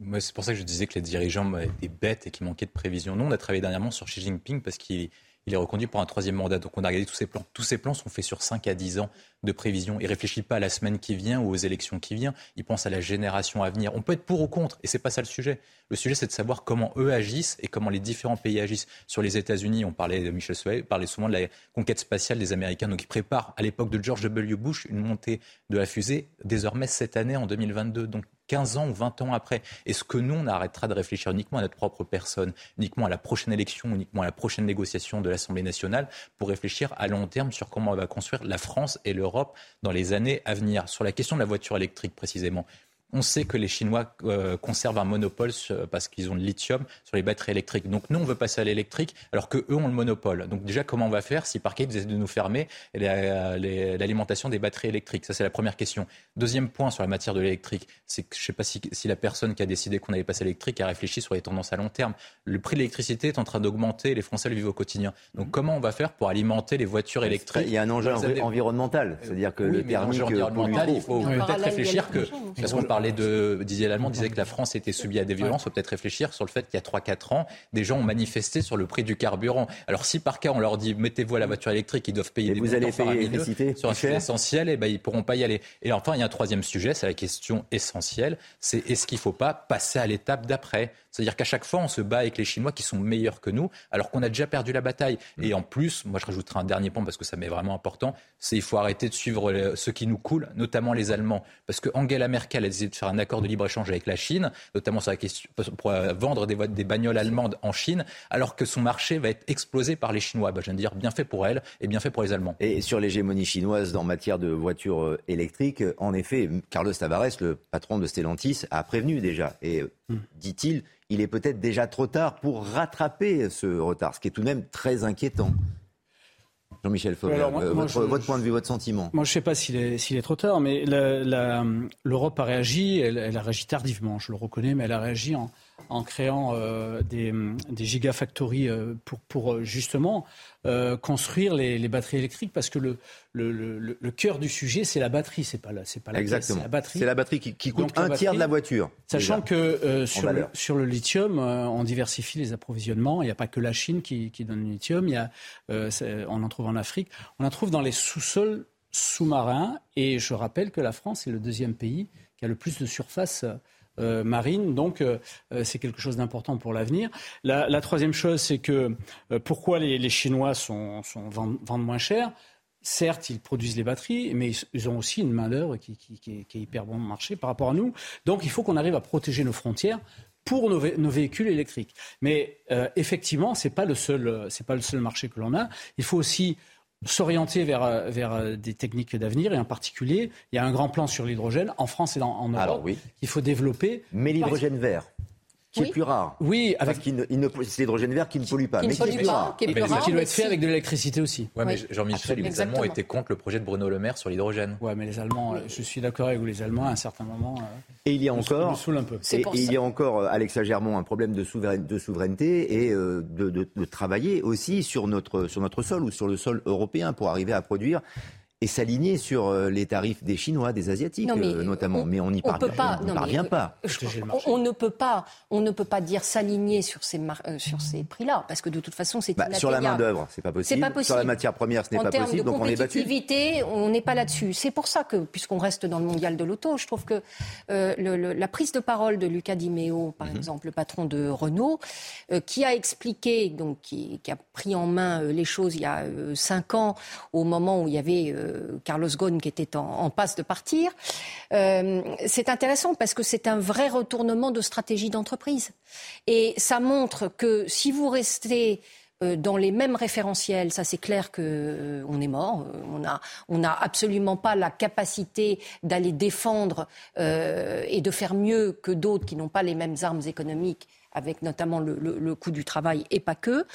Mais c'est pour ça que je disais que les dirigeants étaient bêtes et qu'il manquait de prévision. Nous, on a travaillé dernièrement sur Xi Jinping parce qu'il il est reconduit pour un troisième mandat. Donc on a regardé tous ces plans. Tous ces plans sont faits sur 5 à 10 ans de prévision. Il ne réfléchit pas à la semaine qui vient ou aux élections qui viennent. Il pense à la génération à venir. On peut être pour ou contre, et c'est pas ça le sujet. Le sujet, c'est de savoir comment eux agissent et comment les différents pays agissent. Sur les États-Unis, on parlait de Michel Souet, parlait souvent de la conquête spatiale des Américains. Donc ils préparent, à l'époque de George W. Bush, une montée de la fusée, désormais cette année, en 2022. Donc 15 ans ou 20 ans après. Est-ce que nous, on arrêtera de réfléchir uniquement à notre propre personne, uniquement à la prochaine élection, uniquement à la prochaine négociation de l'Assemblée nationale, pour réfléchir à long terme sur comment on va construire la France et l'Europe dans les années à venir? Sur la question de la voiture électrique, précisément, on sait que les Chinois euh, conservent un monopole parce qu'ils ont le lithium sur les batteries électriques. Donc nous, on veut passer à l'électrique alors qu'eux ont le monopole. Donc déjà, comment on va faire si par ils essaient de nous fermer l'alimentation des batteries électriques? Ça, c'est la première question. Deuxième point sur la matière de l'électrique, c'est que je ne sais pas si, la personne qui a décidé qu'on allait passer à l'électrique a réfléchi sur les tendances à long terme. Le prix de l'électricité est en train d'augmenter, les Français le vivent au quotidien. Donc comment on va faire pour alimenter les voitures électriques? Il y a un enjeu environnemental, c'est-à-dire que le thermique... environnemental, il faut peut-être réfléchir que... Parce qu'on parlait de, Didier Lallemand disait que la France était subie à des violences. Il faut peut-être réfléchir sur le fait qu'il y a 3-4 ans, des gens ont manifesté sur le prix du carburant. Alors si par cas on leur dit mettez-vous à la voiture électrique, ils doivent payer des vous allez payer sur un sujet essentiel, et eh ben ils pourront pas y aller. Et enfin il y a un troisième sujet, c'est la question essentielle, c'est est-ce qu'il ne faut pas passer à l'étape d'après? C'est-à-dire qu'à chaque fois, on se bat avec les Chinois qui sont meilleurs que nous, alors qu'on a déjà perdu la bataille. Mm. Et en plus, moi je rajouterai un dernier point parce que ça m'est vraiment important, c'est il faut arrêter de suivre ceux qui nous coulent, notamment les Allemands. Parce que Angela Merkel a décidé de faire un accord de libre-échange avec la Chine, notamment sur la question, pour euh, vendre des, des bagnoles allemandes en Chine, alors que son marché va être explosé par les Chinois. Bah, je viens de dire bien fait pour elle et bien fait pour les Allemands. Et sur l'hégémonie chinoise en matière de voitures euh, électriques, en effet, Carlos Tavares, le patron de Stellantis, a prévenu déjà. Et euh, mm. dit-il, il est peut-être déjà trop tard pour rattraper ce retard, ce qui est tout de même très inquiétant. Jean-Michel Fauvert, euh, votre, point de vue, votre sentiment. Moi, je ne sais pas s'il est, trop tard, mais l'Europe a réagi, elle, a réagi tardivement, je le reconnais, mais elle a réagi en, en créant euh, des, des gigafactories euh, pour, pour, euh, justement construire les, batteries électriques parce que le, le, le, cœur du sujet, c'est la batterie, c'est pas la, c'est pas la Exactement. la batterie. C'est la batterie qui, qui coûte un tiers de la voiture. Sachant que sur, le, sur le lithium, on diversifie les approvisionnements. Il n'y a pas que la Chine qui, qui donne le lithium. Il y a, on en trouve en Afrique. On en trouve dans les sous-sols sous-marins. Et je rappelle que la France est le deuxième pays qui a le plus de surface euh, marine. Donc, euh, euh, c'est quelque chose d'important pour l'avenir. La, troisième chose, c'est que pourquoi les, Chinois sont, vendent, moins cher? Certes, ils produisent les batteries, mais ils ont aussi une main-d'œuvre qui, est hyper bon marché par rapport à nous. Donc, il faut qu'on arrive à protéger nos frontières pour nos, véhicules électriques. Mais effectivement, pas le seul, c'est pas le seul marché que l'on a. Il faut aussi s'orienter vers, vers des techniques d'avenir et en particulier, il y a un grand plan sur l'hydrogène en France et en Europe Alors, oui. qu'il faut développer. Mais l'hydrogène vert qui est plus rare. Oui, avec... Qu'il ne, il ne- c'est l'hydrogène vert qui ne pollue pas, Qui mais qui est plus rare. qui est Et plus rare, qui doit mais être fait si- avec de l'électricité aussi. Ouais, mais Oui. Jean-Michel, les. Allemands étaient contre le projet de Bruno Le Maire sur l'hydrogène. Ouais, mais les Allemands, euh, je suis d'accord avec vous, les Allemands, à un certain moment, euh, Et il y a encore, saoulent un peu. C'est et, pour et il y a encore, euh, Alexa Germont, un problème de, souveraine- de souveraineté et euh, de, de- de travailler aussi sur notre, sur notre sol ou sur le sol européen pour arriver à produire et s'aligner sur euh, les tarifs des Chinois, des Asiatiques Non, mais euh, notamment. on- mais on n'y parvient, pas- on n'y non, mais, parvient euh, pas. On, ne peut pas, on ne peut pas dire s'aligner sur ces euh, sur ces prix-là, parce que de toute façon, c'est Bah, sur la main d'œuvre, c'est pas possible. pas possible. Sur la matière première, ce n'est pas possible. Donc on est battu. on n'est pas là-dessus. C'est pour ça que, puisqu'on reste dans le mondial de l'auto, je trouve que euh, le- le- la prise de parole de Luca Di Meo, par Mhm. exemple, le patron de Renault, euh, qui a expliqué, donc qui, qui a pris en main euh, les choses il y a euh, cinq ans, au moment où il y avait euh, Carlos Ghosn qui était en, passe de partir. Euh, c'est intéressant parce que c'est un vrai retournement de stratégie d'entreprise. Et ça montre que si vous restez euh, dans les mêmes référentiels, ça c'est clair que euh, on est mort. On on n'a absolument pas la capacité d'aller défendre et de faire mieux que d'autres qui n'ont pas les mêmes armes économiques avec notamment le, le- le coût du travail et pas que.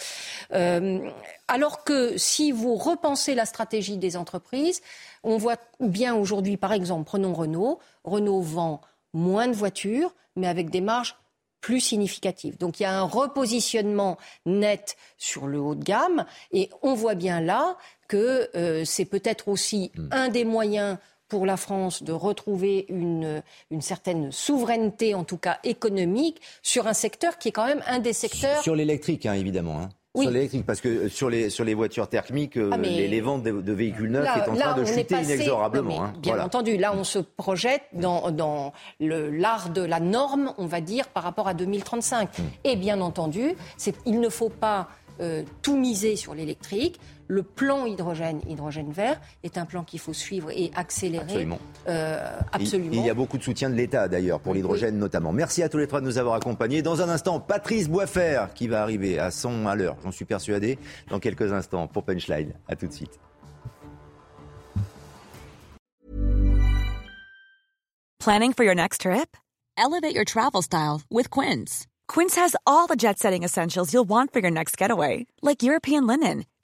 Euh, alors que si vous repensez la stratégie des entreprises, on voit bien aujourd'hui, par exemple, prenons Renault. Renault vend moins de voitures, mais avec des marges plus significatives. Donc il y a un repositionnement net sur le haut de gamme et on voit bien là que euh, c'est peut-être aussi un des moyens pour la France de retrouver une, une certaine souveraineté, en tout cas économique, sur un secteur qui est quand même un des secteurs Sur l'électrique, hein, évidemment. hein. Oui. Sur l'électrique, parce que euh, sur les, sur les voitures thermiques, euh, Ah, les, les ventes de, de véhicules neufs Là- est en là, train de chuter passé- inexorablement. Non, hein. Bien Voilà. entendu, là, on se projette dans, dans le- l'art de la norme, on va dire, par rapport à 2035. Hmm. Et bien entendu, c'est- il ne faut pas euh, tout miser sur l'électrique. Le plan hydrogène, hydrogène vert, est un plan qu'il faut suivre et accélérer. Absolument. Euh, absolument. Il y a beaucoup de soutien de l'État d'ailleurs pour l'hydrogène notamment. Merci à tous les trois de nous avoir accompagnés. Dans un instant, Patrice Boisfer qui va arriver à 100 à l'heure, j'en suis persuadé, dans quelques instants pour Punchline. À tout de suite. Planning for your next trip? Elevate your travel style with Quince. Quince has all the jet setting essentials you'll want for your next getaway, like European linen,